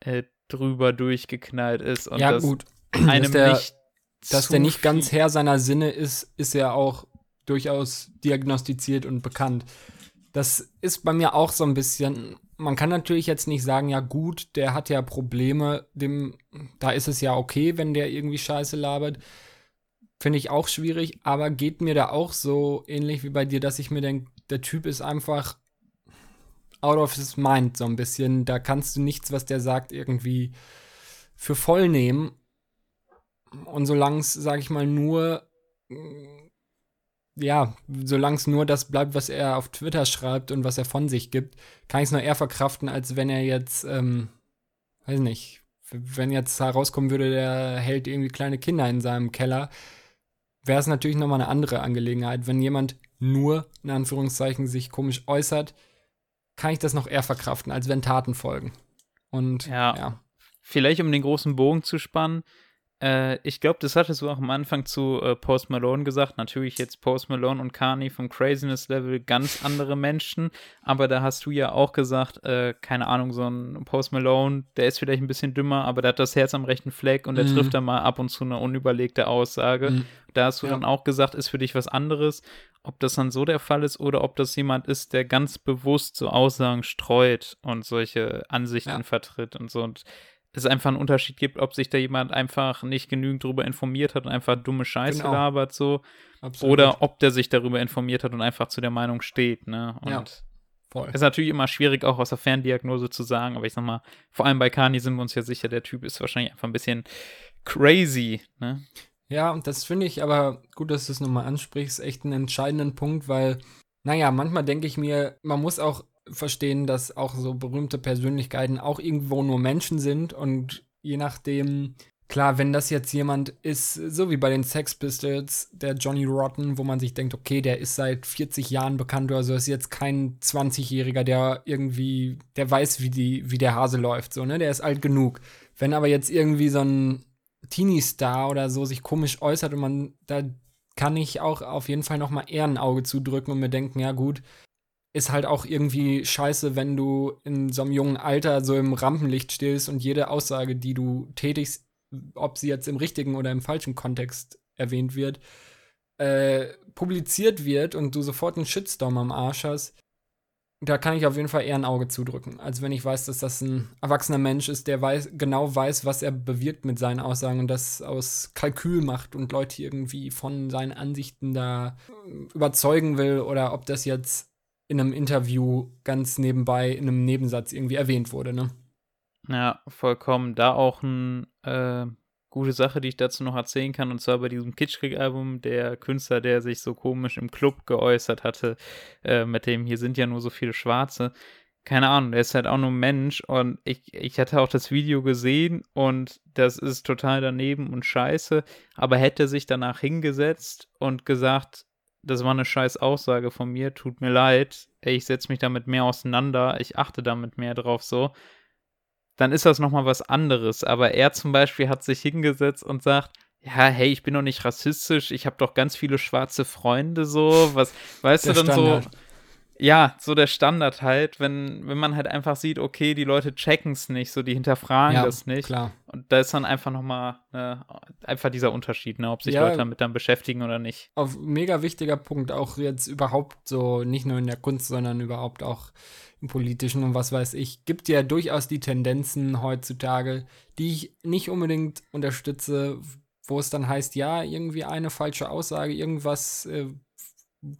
äh, drüber durchgeknallt ist und ja, das gut. <clears throat> einem der, nicht dass der nicht ganz Herr seiner Sinne ist, ist ja auch durchaus diagnostiziert und bekannt. Das ist bei mir auch so ein bisschen man kann natürlich jetzt nicht sagen, ja gut, der hat ja Probleme, dem, da ist es ja okay, wenn der irgendwie Scheiße labert. Finde ich auch schwierig, aber geht mir da auch so ähnlich wie bei dir, dass ich mir denke, der Typ ist einfach out of his mind so ein bisschen. Da kannst du nichts, was der sagt, irgendwie für voll nehmen. Und solange es, sag ich mal, nur ja, solange es nur das bleibt, was er auf Twitter schreibt und was er von sich gibt, kann ich es nur eher verkraften, als wenn er jetzt, ähm, weiß nicht, wenn jetzt herauskommen würde, der hält irgendwie kleine Kinder in seinem Keller, wäre es natürlich nochmal eine andere Angelegenheit. Wenn jemand nur, in Anführungszeichen, sich komisch äußert, kann ich das noch eher verkraften, als wenn Taten folgen. Und ja. ja. Vielleicht um den großen Bogen zu spannen, äh, ich glaube, das hattest du auch am Anfang zu äh, Post Malone gesagt. Natürlich jetzt Post Malone und Kanye vom Craziness Level ganz andere Menschen. Aber da hast du ja auch gesagt, äh, keine Ahnung, so ein Post Malone, der ist vielleicht ein bisschen dümmer, aber der hat das Herz am rechten Fleck und der mhm. trifft da mal ab und zu eine unüberlegte Aussage. Mhm. Da hast du ja. dann auch gesagt, ist für dich was anderes. Ob das dann so der Fall ist oder ob das jemand ist, der ganz bewusst so Aussagen streut und solche Ansichten ja. vertritt und so. Und es einfach einen Unterschied gibt, ob sich da jemand einfach nicht genügend darüber informiert hat und einfach dumme Scheiße genau. labert so Absolut. oder ob der sich darüber informiert hat und einfach zu der Meinung steht, ne? Und ja, voll. ist natürlich immer schwierig auch aus der Ferndiagnose zu sagen, aber ich sag mal, vor allem bei Kani sind wir uns ja sicher, der Typ ist wahrscheinlich einfach ein bisschen crazy, ne? Ja, und das finde ich aber gut, dass du es nochmal ansprichst, echt einen entscheidenden Punkt, weil naja, manchmal denke ich mir, man muss auch verstehen, dass auch so berühmte Persönlichkeiten auch irgendwo nur Menschen sind und je nachdem, klar, wenn das jetzt jemand ist, so wie bei den Sex Pistols, der Johnny Rotten, wo man sich denkt, okay, der ist seit 40 Jahren bekannt oder so, ist jetzt kein 20-Jähriger, der irgendwie, der weiß, wie die, wie der Hase läuft, so, ne, der ist alt genug. Wenn aber jetzt irgendwie so ein Teenie-Star oder so sich komisch äußert und man, da kann ich auch auf jeden Fall noch mal eher ein Auge zudrücken und mir denken, ja gut, ist halt auch irgendwie scheiße, wenn du in so einem jungen Alter so im Rampenlicht stehst und jede Aussage, die du tätigst, ob sie jetzt im richtigen oder im falschen Kontext erwähnt wird, äh, publiziert wird und du sofort einen Shitstorm am Arsch hast, da kann ich auf jeden Fall eher ein Auge zudrücken, als wenn ich weiß, dass das ein erwachsener Mensch ist, der weiß, genau weiß, was er bewirkt mit seinen Aussagen und das aus Kalkül macht und Leute irgendwie von seinen Ansichten da überzeugen will oder ob das jetzt in einem Interview ganz nebenbei in einem Nebensatz irgendwie erwähnt wurde, ne? Ja, vollkommen. Da auch eine äh, gute Sache, die ich dazu noch erzählen kann, und zwar bei diesem Kitschkrieg-Album, der Künstler, der sich so komisch im Club geäußert hatte, äh, mit dem hier sind ja nur so viele Schwarze. Keine Ahnung, der ist halt auch nur Mensch und ich, ich hatte auch das Video gesehen und das ist total daneben und scheiße, aber hätte sich danach hingesetzt und gesagt, das war eine scheiß Aussage von mir, tut mir leid, ey, ich setze mich damit mehr auseinander, ich achte damit mehr drauf so, dann ist das nochmal was anderes. Aber er zum Beispiel hat sich hingesetzt und sagt, ja, hey, ich bin doch nicht rassistisch, ich habe doch ganz viele schwarze Freunde so, was, weißt Der du dann Standard. so, ja, so der Standard halt, wenn, wenn man halt einfach sieht, okay, die Leute checken es nicht, so die hinterfragen ja, das nicht. Klar. Und da ist dann einfach nochmal ne, einfach dieser Unterschied, ne, ob sich ja, Leute damit dann beschäftigen oder nicht. Auf mega wichtiger Punkt, auch jetzt überhaupt so, nicht nur in der Kunst, sondern überhaupt auch im Politischen und was weiß ich, gibt ja durchaus die Tendenzen heutzutage, die ich nicht unbedingt unterstütze, wo es dann heißt, ja, irgendwie eine falsche Aussage, irgendwas äh,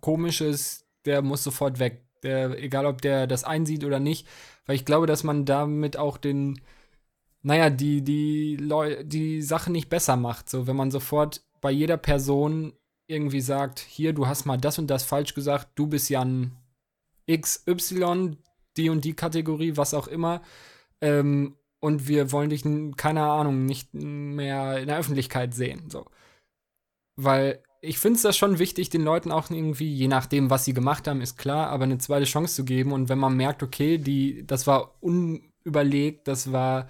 komisches, der muss sofort weg. Der, egal ob der das einsieht oder nicht, weil ich glaube, dass man damit auch den, naja, die, die, Leu die Sache nicht besser macht. So, wenn man sofort bei jeder Person irgendwie sagt, hier, du hast mal das und das falsch gesagt, du bist ja ein XY, die und die Kategorie, was auch immer, ähm, und wir wollen dich, keine Ahnung, nicht mehr in der Öffentlichkeit sehen. So. Weil ich finde es da schon wichtig, den Leuten auch irgendwie, je nachdem, was sie gemacht haben, ist klar, aber eine zweite Chance zu geben. Und wenn man merkt, okay, die, das war unüberlegt, das war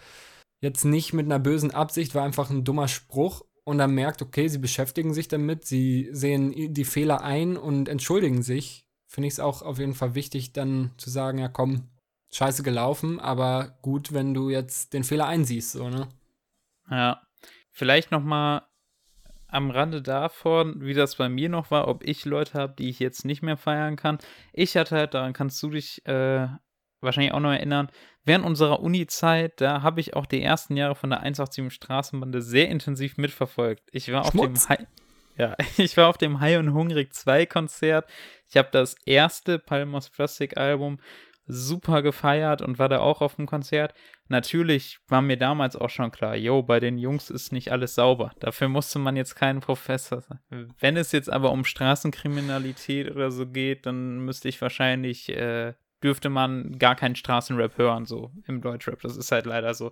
jetzt nicht mit einer bösen Absicht, war einfach ein dummer Spruch. Und dann merkt, okay, sie beschäftigen sich damit, sie sehen die Fehler ein und entschuldigen sich, finde ich es auch auf jeden Fall wichtig, dann zu sagen, ja komm, scheiße gelaufen, aber gut, wenn du jetzt den Fehler einsiehst, so, ne? Ja. Vielleicht noch mal am Rande davon, wie das bei mir noch war, ob ich Leute habe, die ich jetzt nicht mehr feiern kann. Ich hatte halt, daran kannst du dich äh, wahrscheinlich auch noch erinnern, während unserer Uni-Zeit, da habe ich auch die ersten Jahre von der 187 Straßenbande sehr intensiv mitverfolgt. Ich war auf Schmutz. dem High, ja, <laughs> ich war auf dem High und Hungrig 2 Konzert. Ich habe das erste Palmos Plastic Album super gefeiert und war da auch auf dem Konzert. Natürlich war mir damals auch schon klar, yo, bei den Jungs ist nicht alles sauber. Dafür musste man jetzt keinen Professor sein. Wenn es jetzt aber um Straßenkriminalität oder so geht, dann müsste ich wahrscheinlich, äh, dürfte man gar keinen Straßenrap hören, so im Deutschrap. Das ist halt leider so.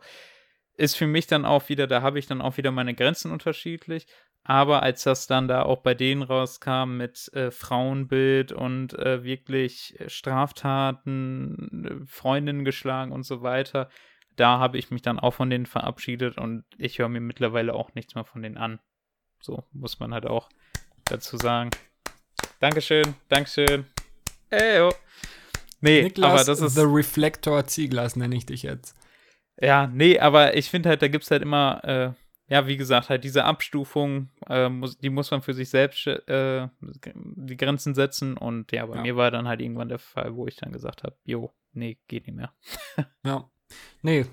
Ist für mich dann auch wieder, da habe ich dann auch wieder meine Grenzen unterschiedlich. Aber als das dann da auch bei denen rauskam mit äh, Frauenbild und äh, wirklich Straftaten, äh, Freundinnen geschlagen und so weiter, da habe ich mich dann auch von denen verabschiedet und ich höre mir mittlerweile auch nichts mehr von denen an. So muss man halt auch dazu sagen. Dankeschön, Dankeschön. Eyo. Nee, Niklas, aber das ist. The Reflector Zieglas nenne ich dich jetzt. Ja, nee, aber ich finde halt, da gibt es halt immer, äh, ja, wie gesagt, halt diese Abstufung, äh, muss, die muss man für sich selbst äh, die Grenzen setzen. Und ja, bei Ja. mir war dann halt irgendwann der Fall, wo ich dann gesagt habe, jo, nee, geht nicht mehr. <laughs> Ja. Nee,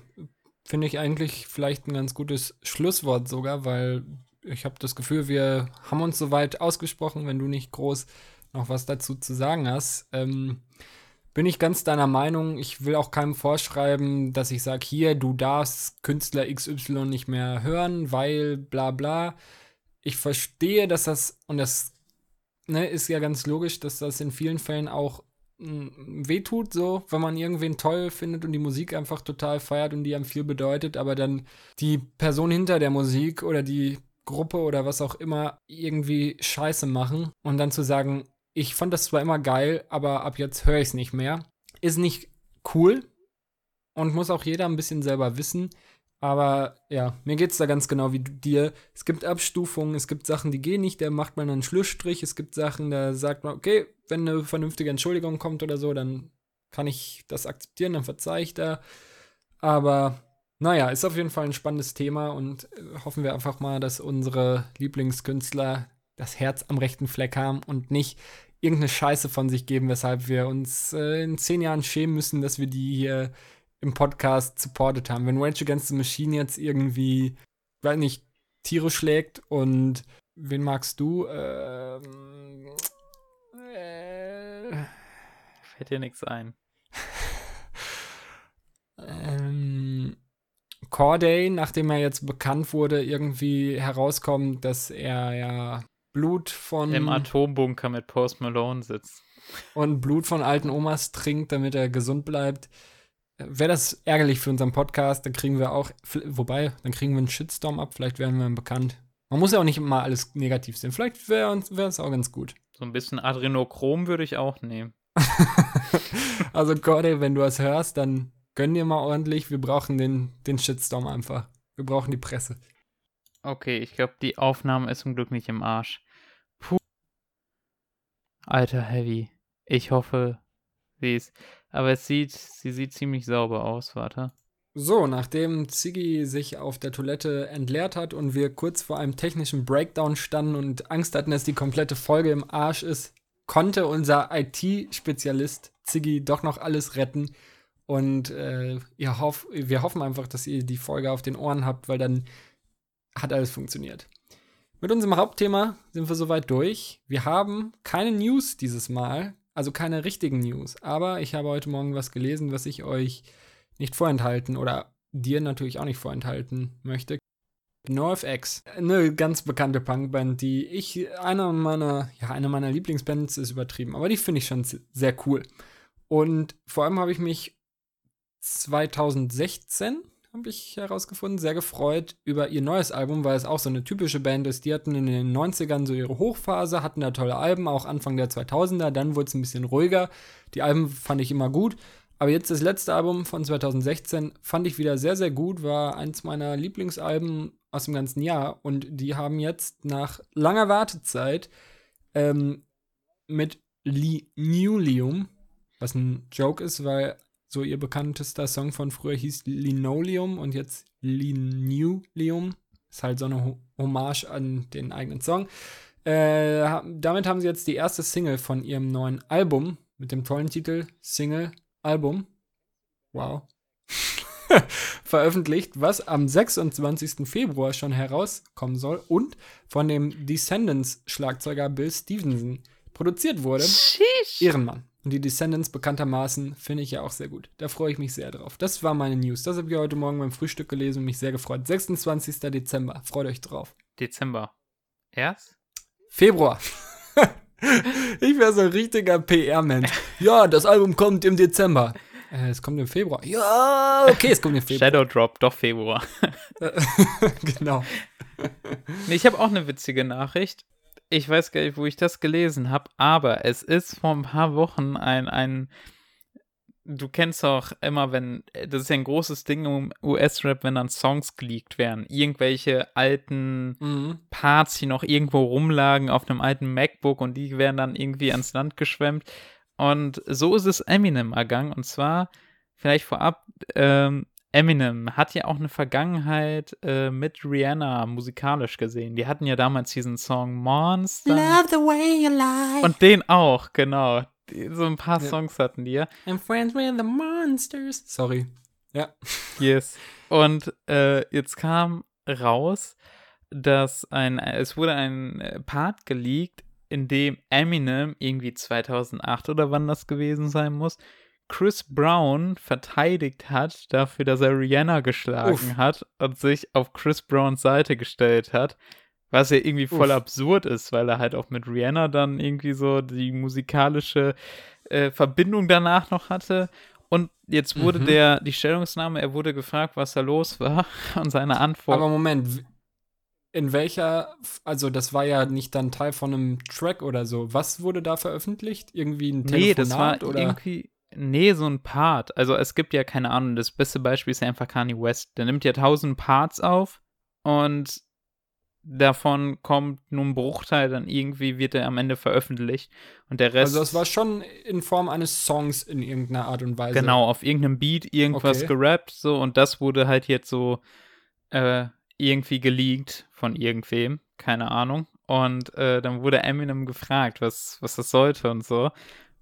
finde ich eigentlich vielleicht ein ganz gutes Schlusswort sogar, weil ich habe das Gefühl, wir haben uns soweit ausgesprochen, wenn du nicht groß noch was dazu zu sagen hast. Ähm, bin ich ganz deiner Meinung. Ich will auch keinem vorschreiben, dass ich sage, hier, du darfst Künstler XY nicht mehr hören, weil bla bla. Ich verstehe, dass das, und das ne, ist ja ganz logisch, dass das in vielen Fällen auch wehtut, so, wenn man irgendwen toll findet und die Musik einfach total feiert und die einem viel bedeutet, aber dann die Person hinter der Musik oder die Gruppe oder was auch immer irgendwie Scheiße machen und dann zu sagen, ich fand das zwar immer geil, aber ab jetzt höre ich es nicht mehr, ist nicht cool und muss auch jeder ein bisschen selber wissen. Aber ja, mir geht's da ganz genau wie dir. Es gibt Abstufungen, es gibt Sachen, die gehen nicht, da macht man einen Schlussstrich. Es gibt Sachen, da sagt man, okay, wenn eine vernünftige Entschuldigung kommt oder so, dann kann ich das akzeptieren, dann verzeih ich da. Aber naja, ist auf jeden Fall ein spannendes Thema und äh, hoffen wir einfach mal, dass unsere Lieblingskünstler das Herz am rechten Fleck haben und nicht irgendeine Scheiße von sich geben, weshalb wir uns äh, in zehn Jahren schämen müssen, dass wir die hier im Podcast supportet haben. Wenn Rage Against the Machine jetzt irgendwie, weiß nicht, Tiere schlägt und wen magst du? Ähm, äh, Fällt dir nichts ein. ähm, Corday, nachdem er jetzt bekannt wurde, irgendwie herauskommt, dass er ja Blut von Im Atombunker mit Post Malone sitzt. und Blut von alten Omas trinkt, damit er gesund bleibt. Wäre das ärgerlich für unseren Podcast, dann kriegen wir auch, wobei, dann kriegen wir einen Shitstorm ab, vielleicht werden wir dann bekannt. Man muss ja auch nicht immer alles negativ sehen. Vielleicht wäre es auch ganz gut. So ein bisschen Adrenochrom würde ich auch nehmen. <laughs> Also, Corday, wenn du das hörst, dann gönn dir mal ordentlich. Wir brauchen den, den Shitstorm einfach. Wir brauchen die Presse. Okay, ich glaube, die Aufnahme ist zum Glück nicht im Arsch. Puh. Alter Heavy. Ich hoffe, sie ist. Aber es sieht, sie sieht ziemlich sauber aus, warte. So, nachdem Ziggy sich auf der Toilette entleert hat und wir kurz vor einem technischen Breakdown standen und Angst hatten, dass die komplette Folge im Arsch ist, konnte unser IT-Spezialist Ziggy doch noch alles retten. Und äh, hoff, wir hoffen einfach, dass ihr die Folge auf den Ohren habt, weil dann hat alles funktioniert. Mit unserem Hauptthema sind wir soweit durch. Wir haben keine News dieses Mal, also keine richtigen News. Aber ich habe heute Morgen was gelesen, was ich euch nicht vorenthalten oder dir natürlich auch nicht vorenthalten möchte. NoFX, eine ganz bekannte Punkband, die ich, einer meiner, ja, eine meiner Lieblingsbands ist übertrieben, aber die finde ich schon sehr cool. Und vor allem habe ich mich 2016, habe ich herausgefunden, sehr gefreut über ihr neues Album, weil es auch so eine typische Band ist. Die hatten in den 90ern so ihre Hochphase, hatten da tolle Alben, auch Anfang der 2000er, dann wurde es ein bisschen ruhiger. Die Alben fand ich immer gut. Aber jetzt das letzte Album von 2016 fand ich wieder sehr, sehr gut, war eins meiner Lieblingsalben aus dem ganzen Jahr. Und die haben jetzt nach langer Wartezeit ähm, mit Linoleum, was ein Joke ist, weil so ihr bekanntester Song von früher hieß Linoleum und jetzt Linoleum. Ist halt so eine Hommage an den eigenen Song. Äh, damit haben sie jetzt die erste Single von ihrem neuen Album mit dem tollen Titel Single Album wow, <laughs> veröffentlicht, was am 26. Februar schon herauskommen soll und von dem Descendants-Schlagzeuger Bill Stevenson produziert wurde. Sheesh. Ehrenmann. Und die Descendants bekanntermaßen finde ich ja auch sehr gut. Da freue ich mich sehr drauf. Das war meine News. Das habe ich heute Morgen beim Frühstück gelesen und mich sehr gefreut. 26. Dezember. Freut euch drauf. Dezember. Erst? Februar. <laughs> ich wäre so ein richtiger PR-Mensch. Ja, das Album kommt im Dezember. Äh, es kommt im Februar. Ja, okay, es kommt im Februar. Shadow Drop, doch Februar. <laughs> genau. Nee, ich habe auch eine witzige Nachricht. Ich weiß gar nicht, wo ich das gelesen habe, aber es ist vor ein paar Wochen ein, ein du kennst doch immer, wenn, das ist ja ein großes Ding im US-Rap, wenn dann Songs geleakt werden. Irgendwelche alten Mhm. Parts, die noch irgendwo rumlagen auf einem alten MacBook und die werden dann irgendwie ans Land geschwemmt. Und so ist es Eminem ergangen. Und zwar, vielleicht vorab, ähm, Eminem hat ja auch eine Vergangenheit äh, mit Rihanna musikalisch gesehen. Die hatten ja damals diesen Song Monster. the way you lie. Und den auch, genau. Die, so ein paar Ja. Songs hatten die ja. I'm friends with the monsters. Sorry. Ja. Yes. Und äh, jetzt kam raus, dass ein, es wurde ein äh, Part geleakt, in dem Eminem irgendwie 2008 oder wann das gewesen sein muss, Chris Brown verteidigt hat dafür, dass er Rihanna geschlagen Uff. hat und sich auf Chris Browns Seite gestellt hat. Was ja irgendwie voll Uff. absurd ist, weil er halt auch mit Rihanna dann irgendwie so die musikalische äh, Verbindung danach noch hatte. Und jetzt wurde Mhm. der, die Stellungnahme, er wurde gefragt, was da los war. <laughs> Und seine Antwort. Aber Moment, in welcher, also das war ja nicht dann Teil von einem Track oder so. Was wurde da veröffentlicht? Irgendwie ein nee, das war Telefonat oder? irgendwie. Nee, so ein Part. Also es gibt ja keine Ahnung, das beste Beispiel ist ja einfach Kanye West. Der nimmt ja tausend Parts auf und davon kommt nur ein Bruchteil, dann irgendwie wird er am Ende veröffentlicht. Und der Rest. Also es war schon in Form eines Songs in irgendeiner Art und Weise. Genau, auf irgendeinem Beat irgendwas Okay. gerappt, so, und das wurde halt jetzt so äh, irgendwie geleakt von irgendwem, keine Ahnung. Und äh, dann wurde Eminem gefragt, was, was das sollte und so.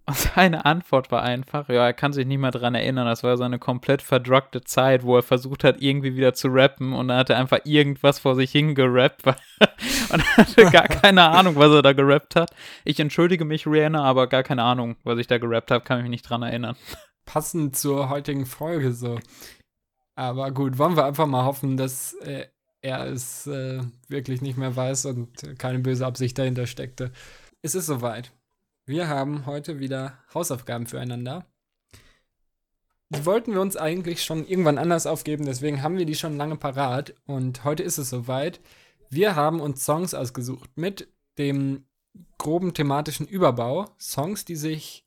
Und <laughs> seine Antwort war einfach, ja, er kann sich nicht mehr dran erinnern, das war so eine komplett verdruckte Zeit, wo er versucht hat, irgendwie wieder zu rappen und dann hat er einfach irgendwas vor sich hingerappt <laughs> und hatte gar <laughs> keine Ahnung, was er da gerappt hat. Ich entschuldige mich, Rihanna, aber gar keine Ahnung, was ich da gerappt habe, kann mich nicht dran erinnern. Passend zur heutigen Folge so. Aber gut, wollen wir einfach mal hoffen, dass äh, er es äh, wirklich nicht mehr weiß und keine böse Absicht dahinter steckte. Es ist soweit. Wir haben heute wieder Hausaufgaben füreinander. Die wollten wir uns eigentlich schon irgendwann anders aufgeben, deswegen haben wir die schon lange parat. Und heute ist es soweit. Wir haben uns Songs ausgesucht mit dem groben thematischen Überbau. Songs, die sich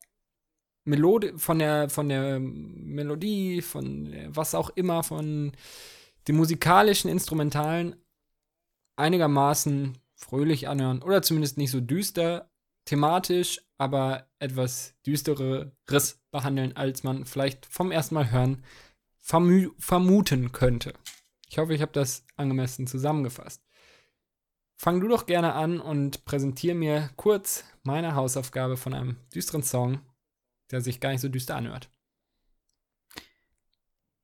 Melodie, von der, von der Melodie, von was auch immer, von den musikalischen Instrumentalen einigermaßen fröhlich anhören oder zumindest nicht so düster, thematisch, aber etwas düstereres behandeln, als man vielleicht vom ersten Mal hören vermü vermuten könnte. Ich hoffe, ich habe das angemessen zusammengefasst. Fang du doch gerne an und präsentiere mir kurz meine Hausaufgabe von einem düsteren Song, der sich gar nicht so düster anhört.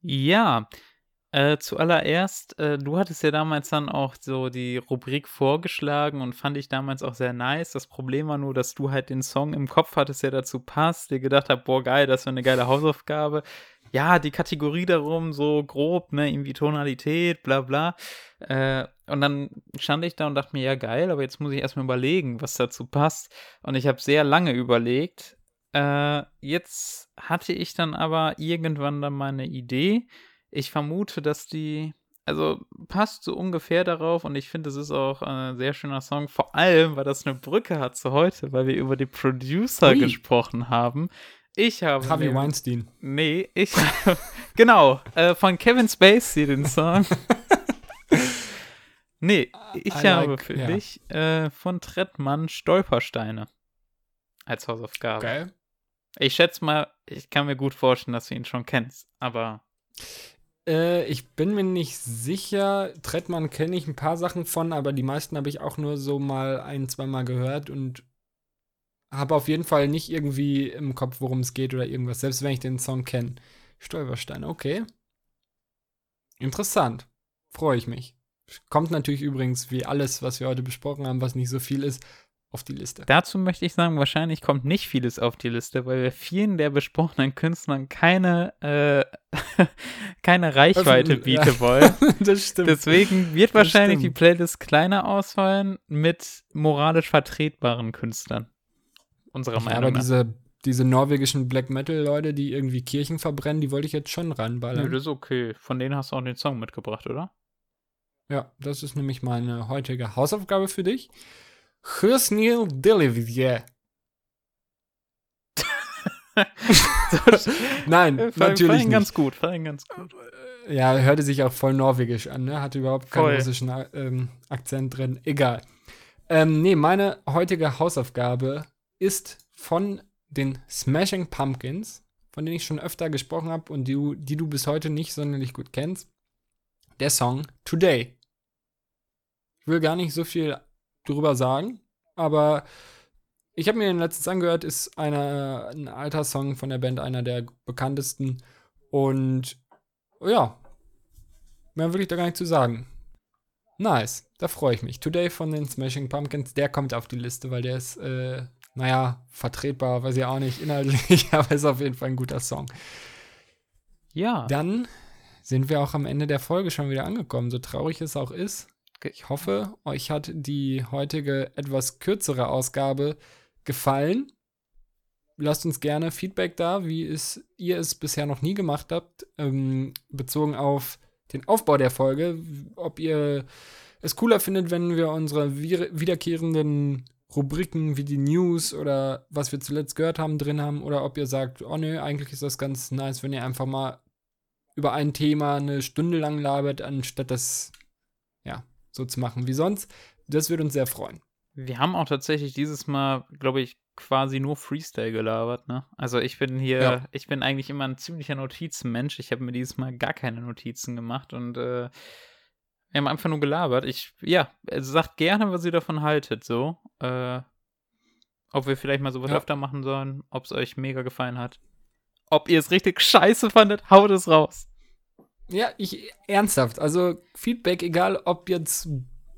Ja, äh, zuallererst, äh, du hattest ja damals dann auch so die Rubrik vorgeschlagen und fand ich damals auch sehr nice. Das Problem war nur, dass du halt den Song im Kopf hattest, der dazu passt, dir gedacht hast, boah, geil, das wäre eine geile Hausaufgabe. Ja, die Kategorie darum, so grob, ne, irgendwie Tonalität, bla bla. Äh, und dann stand ich da und dachte mir, ja, geil, aber jetzt muss ich erstmal überlegen, was dazu passt. Und ich habe sehr lange überlegt. Äh, jetzt hatte ich dann aber irgendwann dann meine Idee. Ich vermute, dass die, also passt so ungefähr darauf und ich finde, es ist auch ein sehr schöner Song, vor allem, weil das eine Brücke hat zu heute, weil wir über die Producer Ui. gesprochen haben. Ich habe. Harvey nämlich- Weinstein. Nee, ich <laughs> habe. genau, äh, von Kevin Spacey den Song. <laughs> nee, ich I habe like- für ja. dich äh, von Trettmann Stolpersteine als Hausaufgabe. Geil. Ich schätze mal, ich kann mir gut vorstellen, dass du ihn schon kennst, aber Äh, ich bin mir nicht sicher. Trettmann kenne ich ein paar Sachen von, aber die meisten habe ich auch nur so mal ein, zweimal gehört und habe auf jeden Fall nicht irgendwie im Kopf, worum es geht oder irgendwas, selbst wenn ich den Song kenne. Stolperstein, okay. Interessant. Freue ich mich. Kommt natürlich übrigens, wie alles, was wir heute besprochen haben, was nicht so viel ist, auf die Liste. Dazu möchte ich sagen, wahrscheinlich kommt nicht vieles auf die Liste, weil wir vielen der besprochenen Künstlern keine, äh, <laughs> keine Reichweite Öffn- bieten ja. wollen. <laughs> das stimmt. Deswegen wird Das wahrscheinlich die stimmt. Playlist kleiner ausfallen mit moralisch vertretbaren Künstlern. Unserer ja, Meinung aber nach. diese, diese norwegischen Black Metal-Leute, die irgendwie Kirchen verbrennen, die wollte ich jetzt schon Nö, ranballern. das ist okay. Von denen hast du auch den Song mitgebracht, oder? Ja, das ist nämlich meine heutige Hausaufgabe für dich. Husnil Delivier. <laughs> Nein, Äh, Fand- natürlich fand ihn ganz gut, fand ihn ganz gut. Ja, hörte sich auch voll norwegisch an, ne? Hatte überhaupt keinen Voll. russischen ähm, Akzent drin. Egal. Ähm, nee, meine heutige Hausaufgabe ist von den Smashing Pumpkins, von denen ich schon öfter gesprochen habe und die, die du bis heute nicht sonderlich gut kennst. Der Song Today. Ich will gar nicht so viel drüber sagen, aber ich habe mir den letztens angehört, ist einer, ein alter Song von der Band, einer der bekanntesten. Und ja, mehr will ich da gar nicht zu sagen. Nice, da freue ich mich. Today von den Smashing Pumpkins, der kommt auf die Liste, weil der ist, äh, naja, vertretbar, weiß ich auch nicht, inhaltlich, <laughs> aber ist auf jeden Fall ein guter Song. Ja. Dann sind wir auch am Ende der Folge schon wieder angekommen, so traurig es auch ist. Ich hoffe, euch hat die heutige etwas kürzere Ausgabe gefallen. Lasst uns gerne Feedback da, wie es, ihr es bisher noch nie gemacht habt, ähm, bezogen auf den Aufbau der Folge. Ob ihr es cooler findet, wenn wir unsere wiederkehrenden Rubriken wie die News oder was wir zuletzt gehört haben drin haben, oder ob ihr sagt, oh nö, eigentlich ist das ganz nice, wenn ihr einfach mal über ein Thema eine Stunde lang labert, anstatt das so zu machen wie sonst. Das würde uns sehr freuen. Wir haben auch tatsächlich dieses Mal, glaube ich, quasi nur Freestyle gelabert, ne? Also ich bin hier, Ja. ich bin eigentlich immer ein ziemlicher Notizenmensch. Ich habe mir dieses Mal gar keine Notizen gemacht und äh, wir haben einfach nur gelabert. Ich, ja, also sagt gerne, was ihr davon haltet, so. Äh, ob wir vielleicht mal sowas Ja. öfter machen sollen, ob es euch mega gefallen hat. Ob ihr es richtig scheiße fandet, haut es raus. Ja, ich ernsthaft. Also Feedback, egal ob jetzt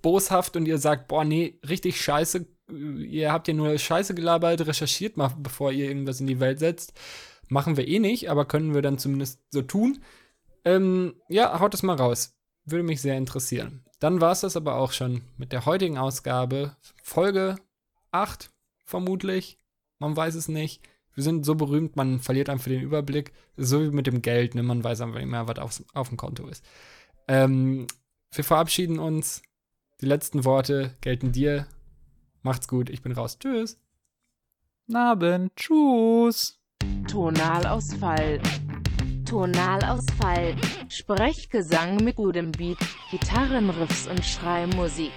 boshaft und ihr sagt, boah, nee, richtig scheiße, ihr habt ja nur Scheiße gelabert, recherchiert mal, bevor ihr irgendwas in die Welt setzt. Machen wir eh nicht, aber können wir dann zumindest so tun. Ähm, ja, haut es mal raus. Würde mich sehr interessieren. Dann war es das aber auch schon mit der heutigen Ausgabe. Folge 8, vermutlich. Man weiß es nicht. Wir sind so berühmt, man verliert einfach den Überblick. So wie mit dem Geld, ne? Man weiß einfach nicht mehr, was auf, auf dem Konto ist. Ähm, wir verabschieden uns. Die letzten Worte gelten dir. Macht's gut, ich bin raus. Tschüss. Abend, tschüss. Tonalausfall. Tonalausfall. Sprechgesang mit gutem Beat, Gitarrenriffs und Schreimusik.